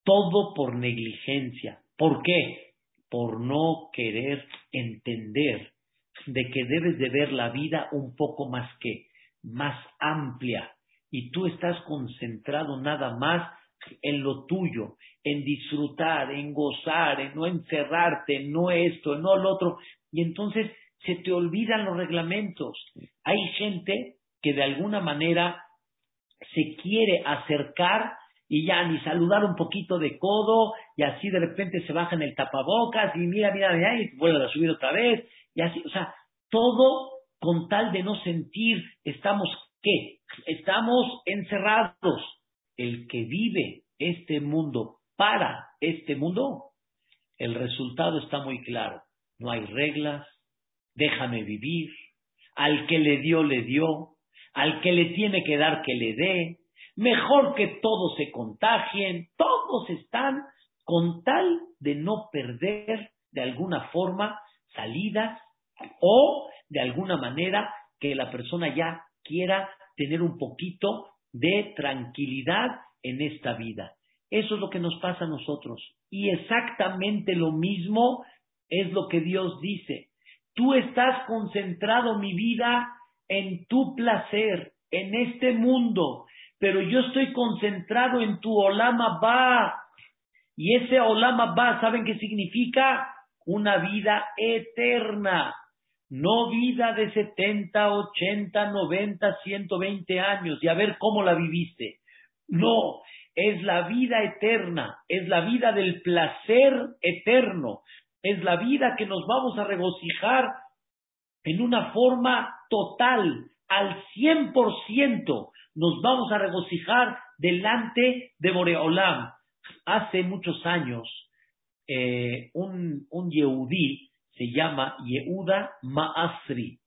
Todo por negligencia. ¿Por qué? Por no querer entender de que debes de ver la vida un poco más que más amplia y tú estás concentrado nada más en lo tuyo, en disfrutar, en gozar, en no encerrarte, no esto, no lo otro, y entonces se te olvidan los reglamentos. Hay gente que de alguna manera se quiere acercar y ya ni saludar un poquito de codo y así de repente se baja en el tapabocas y mira, mira, mira y vuelve a subir otra vez y o sea, todo con tal de no sentir, estamos ¿qué? Estamos encerrados. El que vive este mundo para este mundo, el resultado está muy claro. No hay reglas, déjame vivir, al que le dio, le dio, al que le tiene que dar, que le dé, mejor que todos se contagien, todos están con tal de no perder de alguna forma salidas o de alguna manera que la persona ya quiera tener un poquito de tranquilidad en esta vida. Eso es lo que nos pasa a nosotros. Y exactamente lo mismo es lo que Dios dice. Tú estás concentrado mi vida en tu placer, en este mundo, pero yo estoy concentrado en tu olama ba. Y ese olama ba, ¿saben qué significa? Una vida eterna. No vida de 70, 80, 90, 120 años y a ver cómo la viviste. No, es la vida eterna, es la vida del placer eterno, es la vida que nos vamos a regocijar en una forma total, al 100%, nos vamos a regocijar delante de Boreolam. Hace muchos años, eh, un, un Yehudí se llama Yehuda Maasri.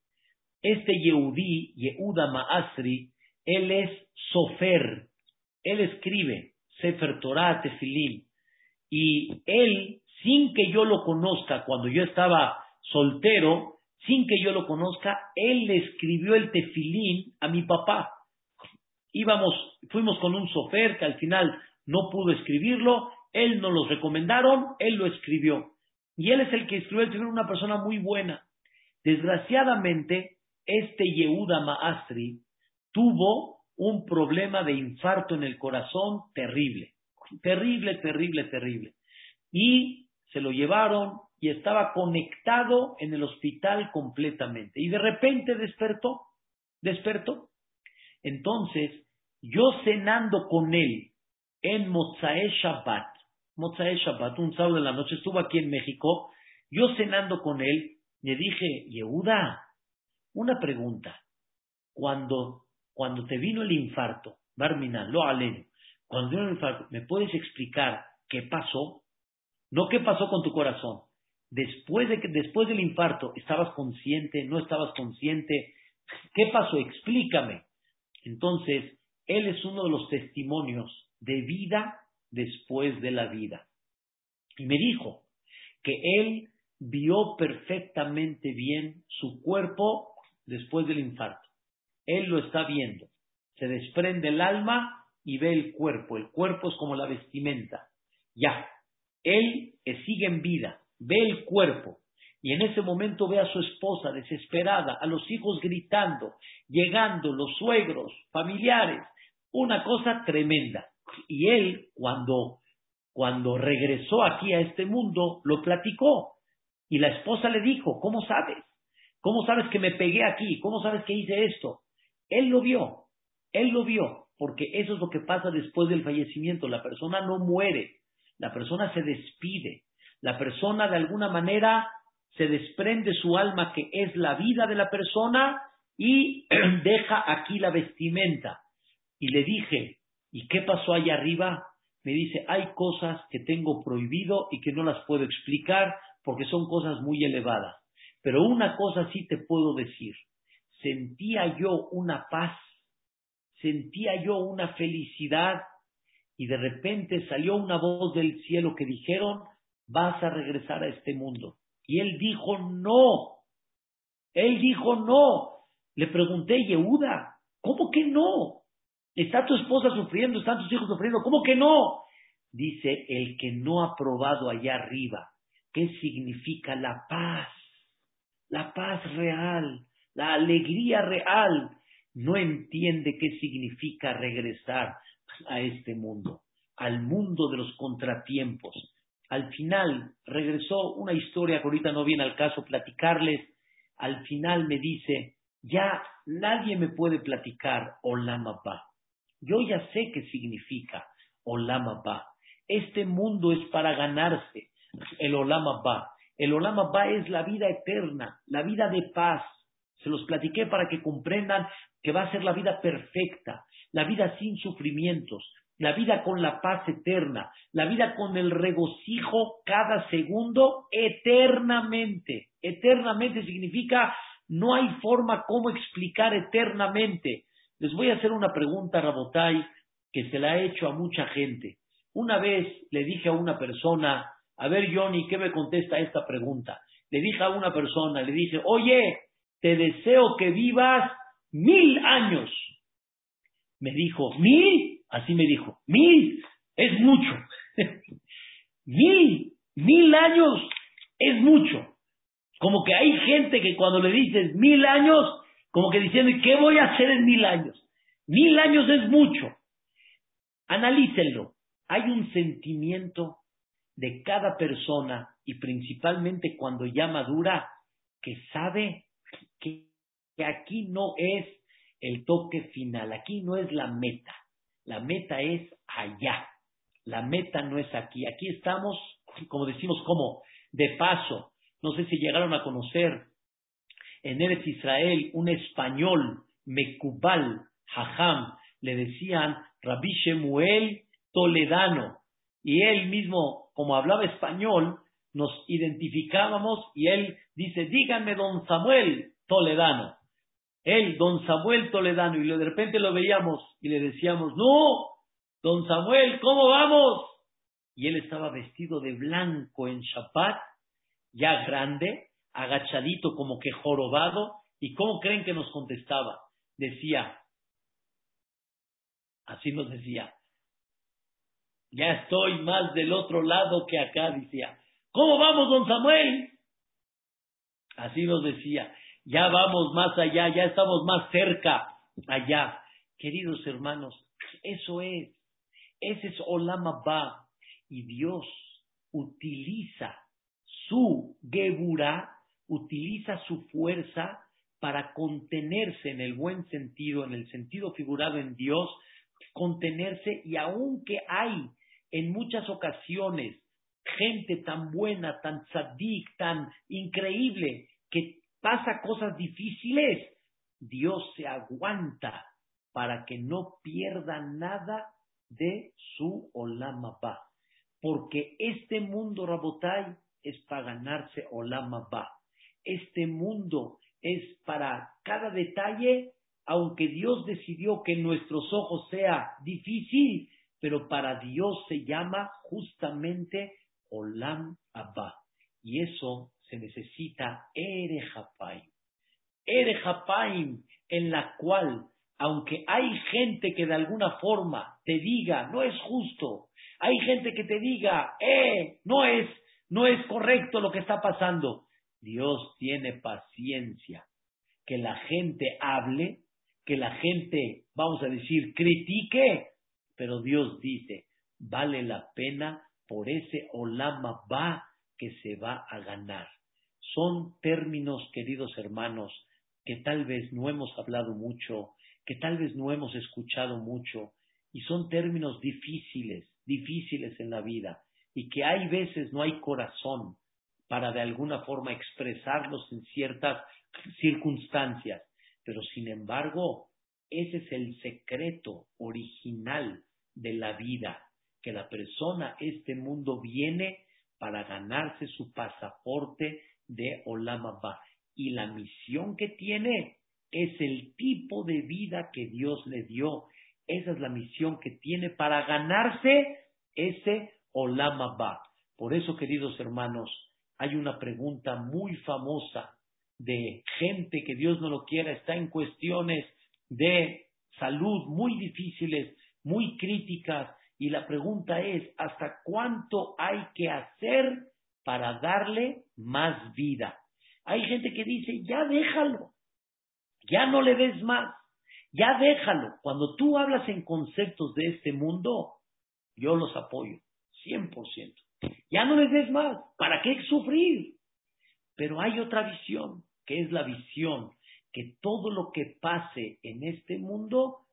Este Yehudí, Yehuda Maasri, él es sofer, él escribe Sefer Torah, Tefilín, y él, sin que yo lo conozca, cuando yo estaba soltero, sin que yo lo conozca, él le escribió el tefilín a mi papá. Íbamos, fuimos con un sofer que al final no pudo escribirlo, él nos lo recomendaron, él lo escribió. Y él es el que escribió el una persona muy buena. Desgraciadamente, este Yehuda Maastri tuvo un problema de infarto en el corazón terrible. Terrible, terrible, terrible. Y se lo llevaron y estaba conectado en el hospital completamente. Y de repente despertó, despertó. Entonces, yo cenando con él en Mozae Shabbat, Mozae Shabbat, un sábado de la noche, estuvo aquí en México, yo cenando con él, le dije, Yehuda, una pregunta. Cuando, cuando te vino el infarto, Barmina, lo aleno, cuando vino el infarto, ¿me puedes explicar qué pasó? No qué pasó con tu corazón. Después, de que, después del infarto, ¿estabas consciente? ¿No estabas consciente? ¿Qué pasó? Explícame. Entonces, él es uno de los testimonios de vida después de la vida. Y me dijo que él vio perfectamente bien su cuerpo después del infarto. Él lo está viendo. Se desprende el alma y ve el cuerpo. El cuerpo es como la vestimenta. Ya. Él sigue en vida, ve el cuerpo. Y en ese momento ve a su esposa desesperada, a los hijos gritando, llegando, los suegros, familiares. Una cosa tremenda. Y él, cuando, cuando regresó aquí a este mundo, lo platicó. Y la esposa le dijo, ¿cómo sabes? ¿Cómo sabes que me pegué aquí? ¿Cómo sabes que hice esto? Él lo vio, él lo vio, porque eso es lo que pasa después del fallecimiento. La persona no muere, la persona se despide, la persona de alguna manera se desprende su alma que es la vida de la persona y deja aquí la vestimenta. Y le dije, ¿Y qué pasó allá arriba? Me dice, hay cosas que tengo prohibido y que no las puedo explicar porque son cosas muy elevadas. Pero una cosa sí te puedo decir. Sentía yo una paz, sentía yo una felicidad y de repente salió una voz del cielo que dijeron, vas a regresar a este mundo. Y él dijo, no. Él dijo, no. Le pregunté, Yehuda, ¿cómo que no? Está tu esposa sufriendo, están tus hijos sufriendo. ¿Cómo que no? Dice el que no ha probado allá arriba. ¿Qué significa la paz? La paz real, la alegría real. No entiende qué significa regresar a este mundo, al mundo de los contratiempos. Al final regresó una historia que ahorita no viene al caso platicarles. Al final me dice, ya nadie me puede platicar Olama Pa. Yo ya sé qué significa Olama Ba. Este mundo es para ganarse el Olama Ba. El Olama Ba es la vida eterna, la vida de paz. Se los platiqué para que comprendan que va a ser la vida perfecta, la vida sin sufrimientos, la vida con la paz eterna, la vida con el regocijo cada segundo eternamente. Eternamente significa no hay forma como explicar eternamente. Les voy a hacer una pregunta, Rabotay, que se la he hecho a mucha gente. Una vez le dije a una persona, a ver Johnny, ¿qué me contesta esta pregunta? Le dije a una persona, le dije, oye, te deseo que vivas mil años. Me dijo, ¿mil? Así me dijo, mil, es mucho. mil, mil años es mucho. Como que hay gente que cuando le dices mil años, como que diciendo, ¿qué voy a hacer en mil años? Mil años es mucho. Analícenlo. Hay un sentimiento de cada persona y principalmente cuando ya madura que sabe que, que aquí no es el toque final, aquí no es la meta. La meta es allá. La meta no es aquí. Aquí estamos, como decimos, como de paso. No sé si llegaron a conocer en Eretz Israel, un español, Mekubal, Hajam, le decían Rabbi Shemuel Toledano. Y él mismo, como hablaba español, nos identificábamos y él dice, díganme don Samuel Toledano. Él, don Samuel Toledano, y de repente lo veíamos y le decíamos, no, don Samuel, ¿cómo vamos? Y él estaba vestido de blanco en Shabbat, ya grande, agachadito como que jorobado, ¿y cómo creen que nos contestaba? Decía, así nos decía, ya estoy más del otro lado que acá, decía, ¿cómo vamos, don Samuel? Así nos decía, ya vamos más allá, ya estamos más cerca allá. Queridos hermanos, eso es, ese es Olama Ba, y Dios utiliza su Geburah utiliza su fuerza para contenerse en el buen sentido, en el sentido figurado en Dios, contenerse y aunque hay en muchas ocasiones, gente tan buena, tan tzadik, tan increíble, que pasa cosas difíciles, Dios se aguanta para que no pierda nada de su Olama Ba. Porque este mundo, Rabotai, es para ganarse Olama Ba. Este mundo es para cada detalle, aunque Dios decidió que nuestros ojos sea difícil, pero para Dios se llama justamente Olam Abba. Y eso se necesita Erejapaim. Erejapaim, en la cual, aunque hay gente que de alguna forma te diga, no es justo, hay gente que te diga, eh, no es, no es correcto lo que está pasando. Dios tiene paciencia. Que la gente hable, que la gente, vamos a decir, critique, pero Dios dice, vale la pena por ese olama va que se va a ganar. Son términos, queridos hermanos, que tal vez no hemos hablado mucho, que tal vez no hemos escuchado mucho, y son términos difíciles, difíciles en la vida, y que hay veces no hay corazón para de alguna forma expresarlos en ciertas circunstancias, pero sin embargo, ese es el secreto original de la vida, que la persona, este mundo viene para ganarse su pasaporte de Olama Y la misión que tiene es el tipo de vida que Dios le dio. Esa es la misión que tiene para ganarse ese Olama Por eso, queridos hermanos, hay una pregunta muy famosa de gente que Dios no lo quiera, está en cuestiones de salud muy difíciles, muy críticas, y la pregunta es, ¿hasta cuánto hay que hacer para darle más vida? Hay gente que dice, ya déjalo, ya no le des más, ya déjalo. Cuando tú hablas en conceptos de este mundo, yo los apoyo, 100%. Ya no les des más, ¿para qué sufrir? Pero hay otra visión, que es la visión que todo lo que pase en este mundo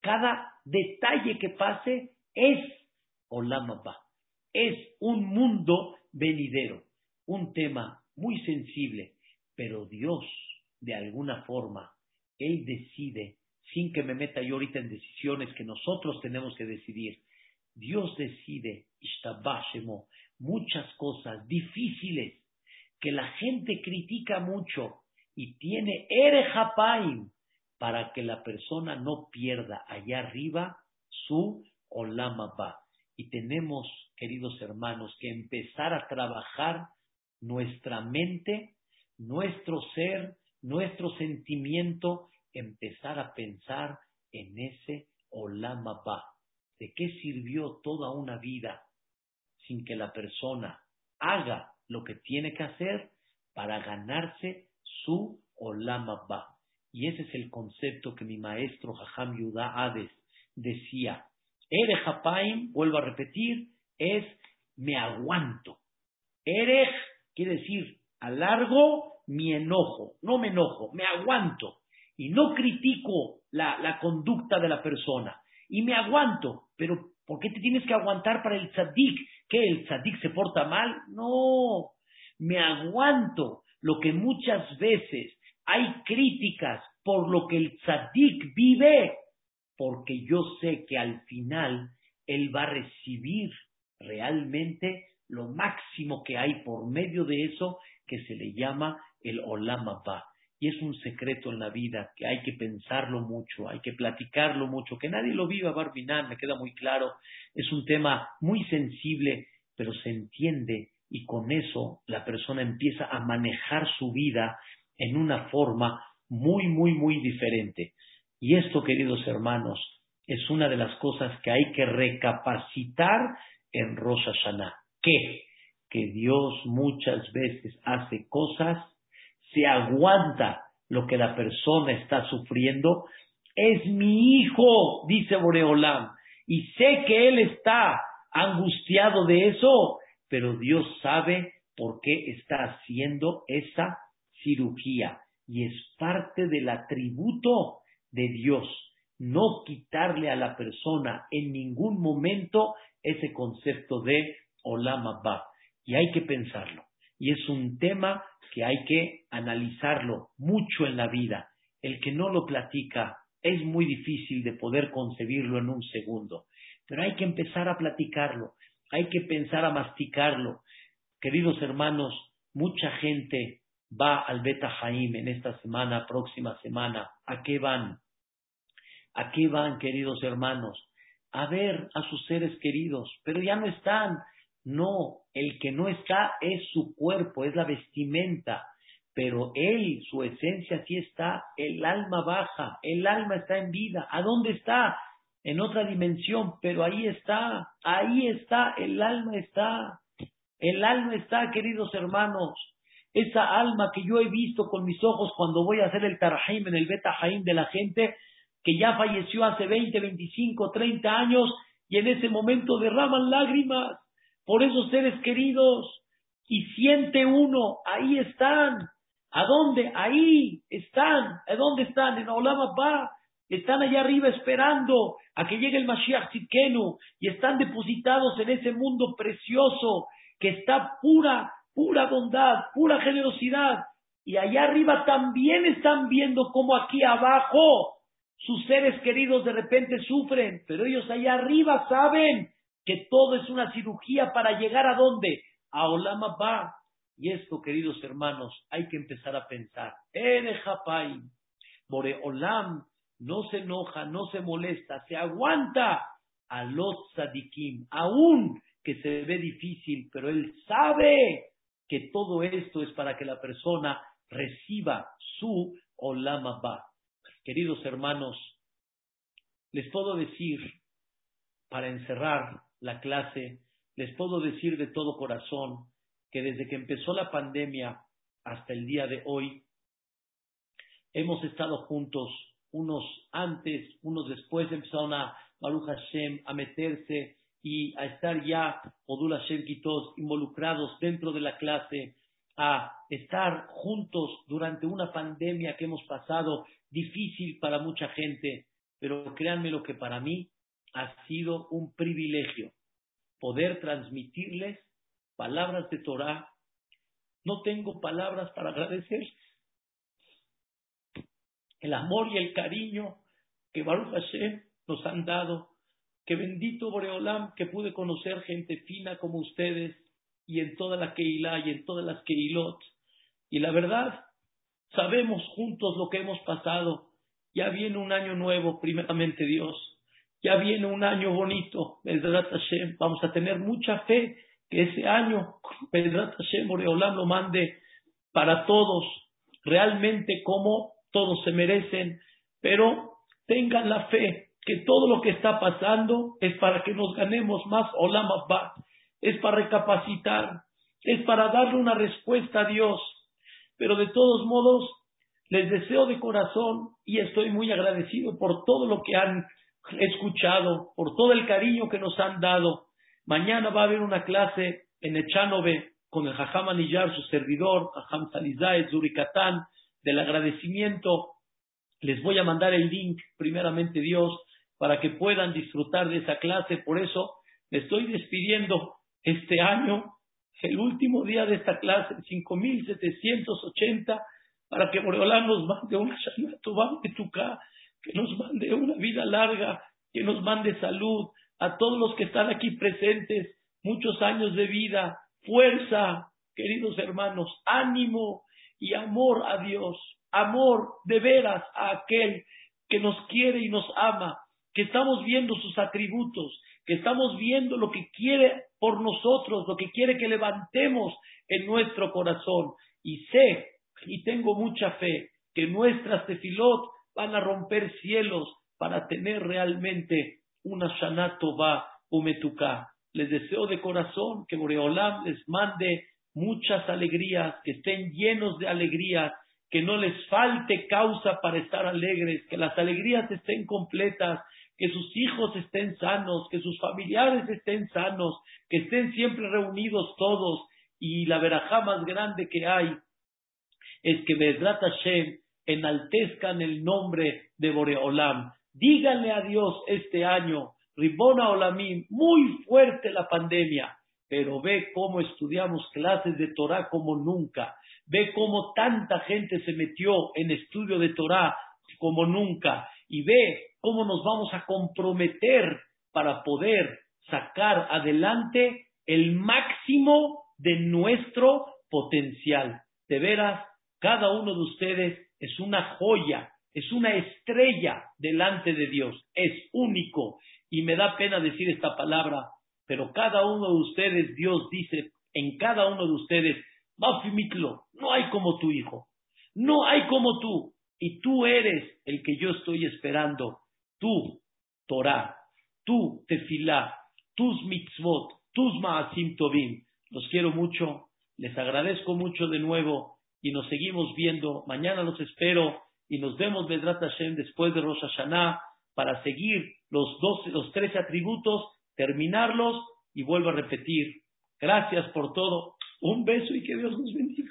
cada detalle que pase es Olamaba, es un mundo venidero, un tema muy sensible, pero Dios, de alguna forma, Él decide, sin que me meta yo ahorita en decisiones que nosotros tenemos que decidir, Dios decide, Ishtabashemo, muchas cosas difíciles que la gente critica mucho y tiene Erejapaim, para que la persona no pierda allá arriba su olama ba. Y tenemos, queridos hermanos, que empezar a trabajar nuestra mente, nuestro ser, nuestro sentimiento, empezar a pensar en ese olama ba. ¿De qué sirvió toda una vida sin que la persona haga lo que tiene que hacer para ganarse su olama ba? Y ese es el concepto que mi maestro Jajam Yudá Hades decía. Erech Hapaim, vuelvo a repetir, es me aguanto. Erech quiere decir alargo mi enojo, no me enojo, me aguanto. Y no critico la conducta de la persona. Y me aguanto. Pero ¿por qué te tienes que aguantar para el tzadik? ¿Que el tzadik se porta mal? No. Me aguanto lo que muchas veces hay críticas por lo que el tzadik vive, porque yo sé que al final él va a recibir realmente lo máximo que hay por medio de eso que se le llama el Olam Abba. Y es un secreto en la vida que hay que pensarlo mucho, hay que platicarlo mucho, que nadie lo viva, Barbinan, me queda muy claro. Es un tema muy sensible, pero se entiende y con eso la persona empieza a manejar su vida en una forma muy, muy, muy diferente. Y esto, queridos hermanos, es una de las cosas que hay que recapacitar en Rosh Hashanah. ¿Qué? Que Dios muchas veces hace cosas, se aguanta lo que la persona está sufriendo. Es mi hijo, dice Boreolam, y sé que él está angustiado de eso, pero Dios sabe por qué está haciendo esa cirugía y es parte del atributo de Dios. no quitarle a la persona en ningún momento ese concepto de Olam Abba. Y hay que pensarlo. Y es un tema que hay que analizarlo mucho en la vida. El que no lo platica es muy difícil de poder concebirlo en un segundo. Pero hay que empezar a platicarlo. Hay que pensar a masticarlo. Queridos hermanos, mucha gente va al Beta Jaim en esta semana, próxima semana. ¿A qué van? ¿A qué van, queridos hermanos? A ver a sus seres queridos, pero ya no están. No, el que no está es su cuerpo, es la vestimenta, pero él, su esencia sí está, el alma baja, el alma está en vida. ¿A dónde está? En otra dimensión, pero ahí está, ahí está, el alma está, el alma está, queridos hermanos. Esa alma que yo he visto con mis ojos cuando voy a hacer el tarajim en el beta de la gente, que ya falleció hace 20, 25, 30 años y en ese momento derraman lágrimas por esos seres queridos y siente uno, ahí están. ¿A dónde? Ahí están. ¿A dónde están? En Olama. Están allá arriba esperando a que llegue el Mashiach Tzidkenu y están depositados en ese mundo precioso que está pura, pura bondad, pura generosidad. Y allá arriba también están viendo cómo aquí abajo sus seres queridos de repente sufren, pero ellos allá arriba saben que todo es una cirugía para llegar a dónde? A Olama Ba. Y esto, queridos hermanos, hay que empezar a pensar. Ere Japai, Bore Olam, no se enoja, no se molesta, se aguanta a los sadikim, aún que se ve difícil, pero él sabe que todo esto es para que la persona reciba su Olama Ba. Queridos hermanos, les puedo decir, para encerrar la clase, les puedo decir de todo corazón que desde que empezó la pandemia hasta el día de hoy, hemos estado juntos, unos antes, unos después empezaron a Baruch Hashem a meterse y a estar ya, Odul Hashem Kitos, involucrados dentro de la clase, a estar juntos durante una pandemia que hemos pasado difícil para mucha gente, pero créanme lo que para mí ha sido un privilegio poder transmitirles palabras de Torah. No tengo palabras para agradecer el amor y el cariño que Baruch Hashem nos han dado. Que bendito Boreolam que pude conocer gente fina como ustedes y en toda la Keilah y en todas las Keilot. Y la verdad, sabemos juntos lo que hemos pasado. Ya viene un año nuevo, primeramente Dios. Ya viene un año bonito, Hashem. Vamos a tener mucha fe que ese año, Bedrat Hashem, Boreolam lo mande para todos, realmente como todos se merecen, pero tengan la fe que todo lo que está pasando es para que nos ganemos más Olam Abba, es para recapacitar, es para darle una respuesta a Dios. Pero de todos modos, les deseo de corazón y estoy muy agradecido por todo lo que han escuchado, por todo el cariño que nos han dado. Mañana va a haber una clase en Echanove con el Jajam Anillar, su servidor, Jajam Salizaet, Zurikatán, del agradecimiento. Les voy a mandar el link, primeramente Dios, para que puedan disfrutar de esa clase. Por eso me estoy despidiendo este año, el último día de esta clase, 5780, para que Boreolán nos mande una que nos mande una vida larga, que nos mande salud, a todos los que están aquí presentes, muchos años de vida, fuerza, queridos hermanos, ánimo y amor a Dios, amor de veras a aquel que nos quiere y nos ama, que estamos viendo sus atributos, que estamos viendo lo que quiere por nosotros, lo que quiere que levantemos en nuestro corazón. Y sé y tengo mucha fe que nuestras tefilot van a romper cielos para tener realmente una Shana Tová Umetuká. Les deseo de corazón que Boreolam les mande muchas alegrías, que estén llenos de alegrías, que no les falte causa para estar alegres, que las alegrías estén completas, que sus hijos estén sanos, que sus familiares estén sanos, que estén siempre reunidos todos. Y la verajá más grande que hay es que Bedrat Hashem enaltezcan el nombre de Boreolam, díganle a Dios este año, Ribona Olamim, muy fuerte la pandemia, pero ve cómo estudiamos clases de Torah como nunca, ve cómo tanta gente se metió en estudio de Torah como nunca, y ve cómo nos vamos a comprometer para poder sacar adelante el máximo de nuestro potencial. De veras, cada uno de ustedes es una joya, es una estrella delante de Dios, es único. Y me da pena decir esta palabra, pero cada uno de ustedes, Dios dice en cada uno de ustedes, Mafimitlo, no hay como tu hijo, no hay como tú, y tú eres el que yo estoy esperando, tú, Torah, tú, Tefilá, tus mitzvot, tus maasim tovim. Los quiero mucho, les agradezco mucho de nuevo y nos seguimos viendo. Mañana los espero y nos vemos Bedrat Hashem después de Rosh Hashanah para seguir los, dos, los tres atributos, terminarlos y vuelvo a repetir. Gracias por todo. Un beso y que Dios nos bendiga.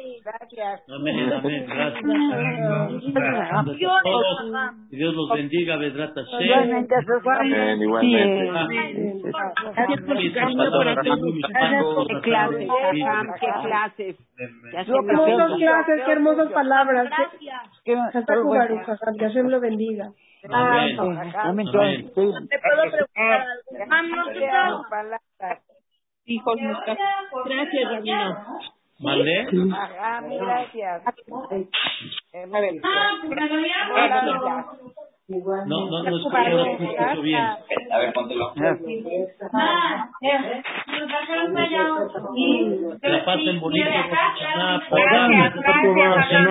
Gracias. Amén, amén. Gracias. Dios los bendiga, Vedrat. Igualmente. Igualmente. Gracias por su cariño por aquí. Qué clases, qué clases. Qué hermosas clases, qué hermosas palabras. Gracias. Que Hashem lo bendiga. Amén. Amén. Amén. ¿Te puedo preguntar algo? Hijos, gracias, Rabino. ¿Mandé? Gracias. A ver. No, no, no escucho, no escucho bien. A ver, póntelo. Que la pasen bonito, Hashanah, Gracias, gracias,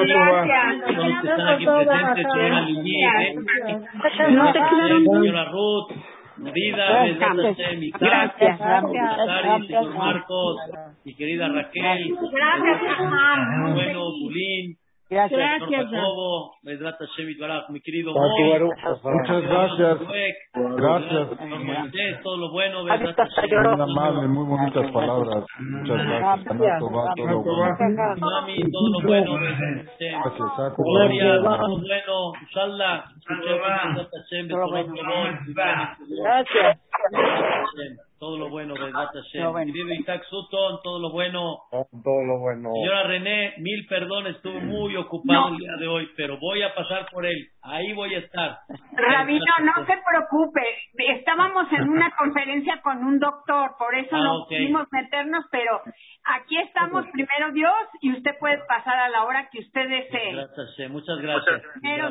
todos que están aquí presentes, señora Lili, No te quiero. señora Ruth, Vida, Gracias. Sari, señor Marcos, mi querida Raquel, Gracias, bueno, Bulín, Gracias. Itbaraj, mi querido Muchas gracias. Gracias. todo lo bueno, Muy amable, muy bonitas palabras. Muchas gracias. Todo lo bueno. Mami, todo lo bueno. Gracias. Gloria, todo lo bueno, Inshallah, Gracias. Todo lo bueno, Vedrat Hashem. Mi querido Isaac Sutton, todo lo bueno. Todo lo bueno. Señora René, mil perdones, estuve muy ocupado el día de hoy, pero voy a pasar por él. Ahí voy a estar. Rabino, no se preocupe. Estábamos en una conferencia con un doctor, por eso Ah, no ok. pudimos meternos, pero aquí estamos primero Dios y usted puede pasar a la hora que usted desee. Gracias, Hashem. Muchas gracias. Primero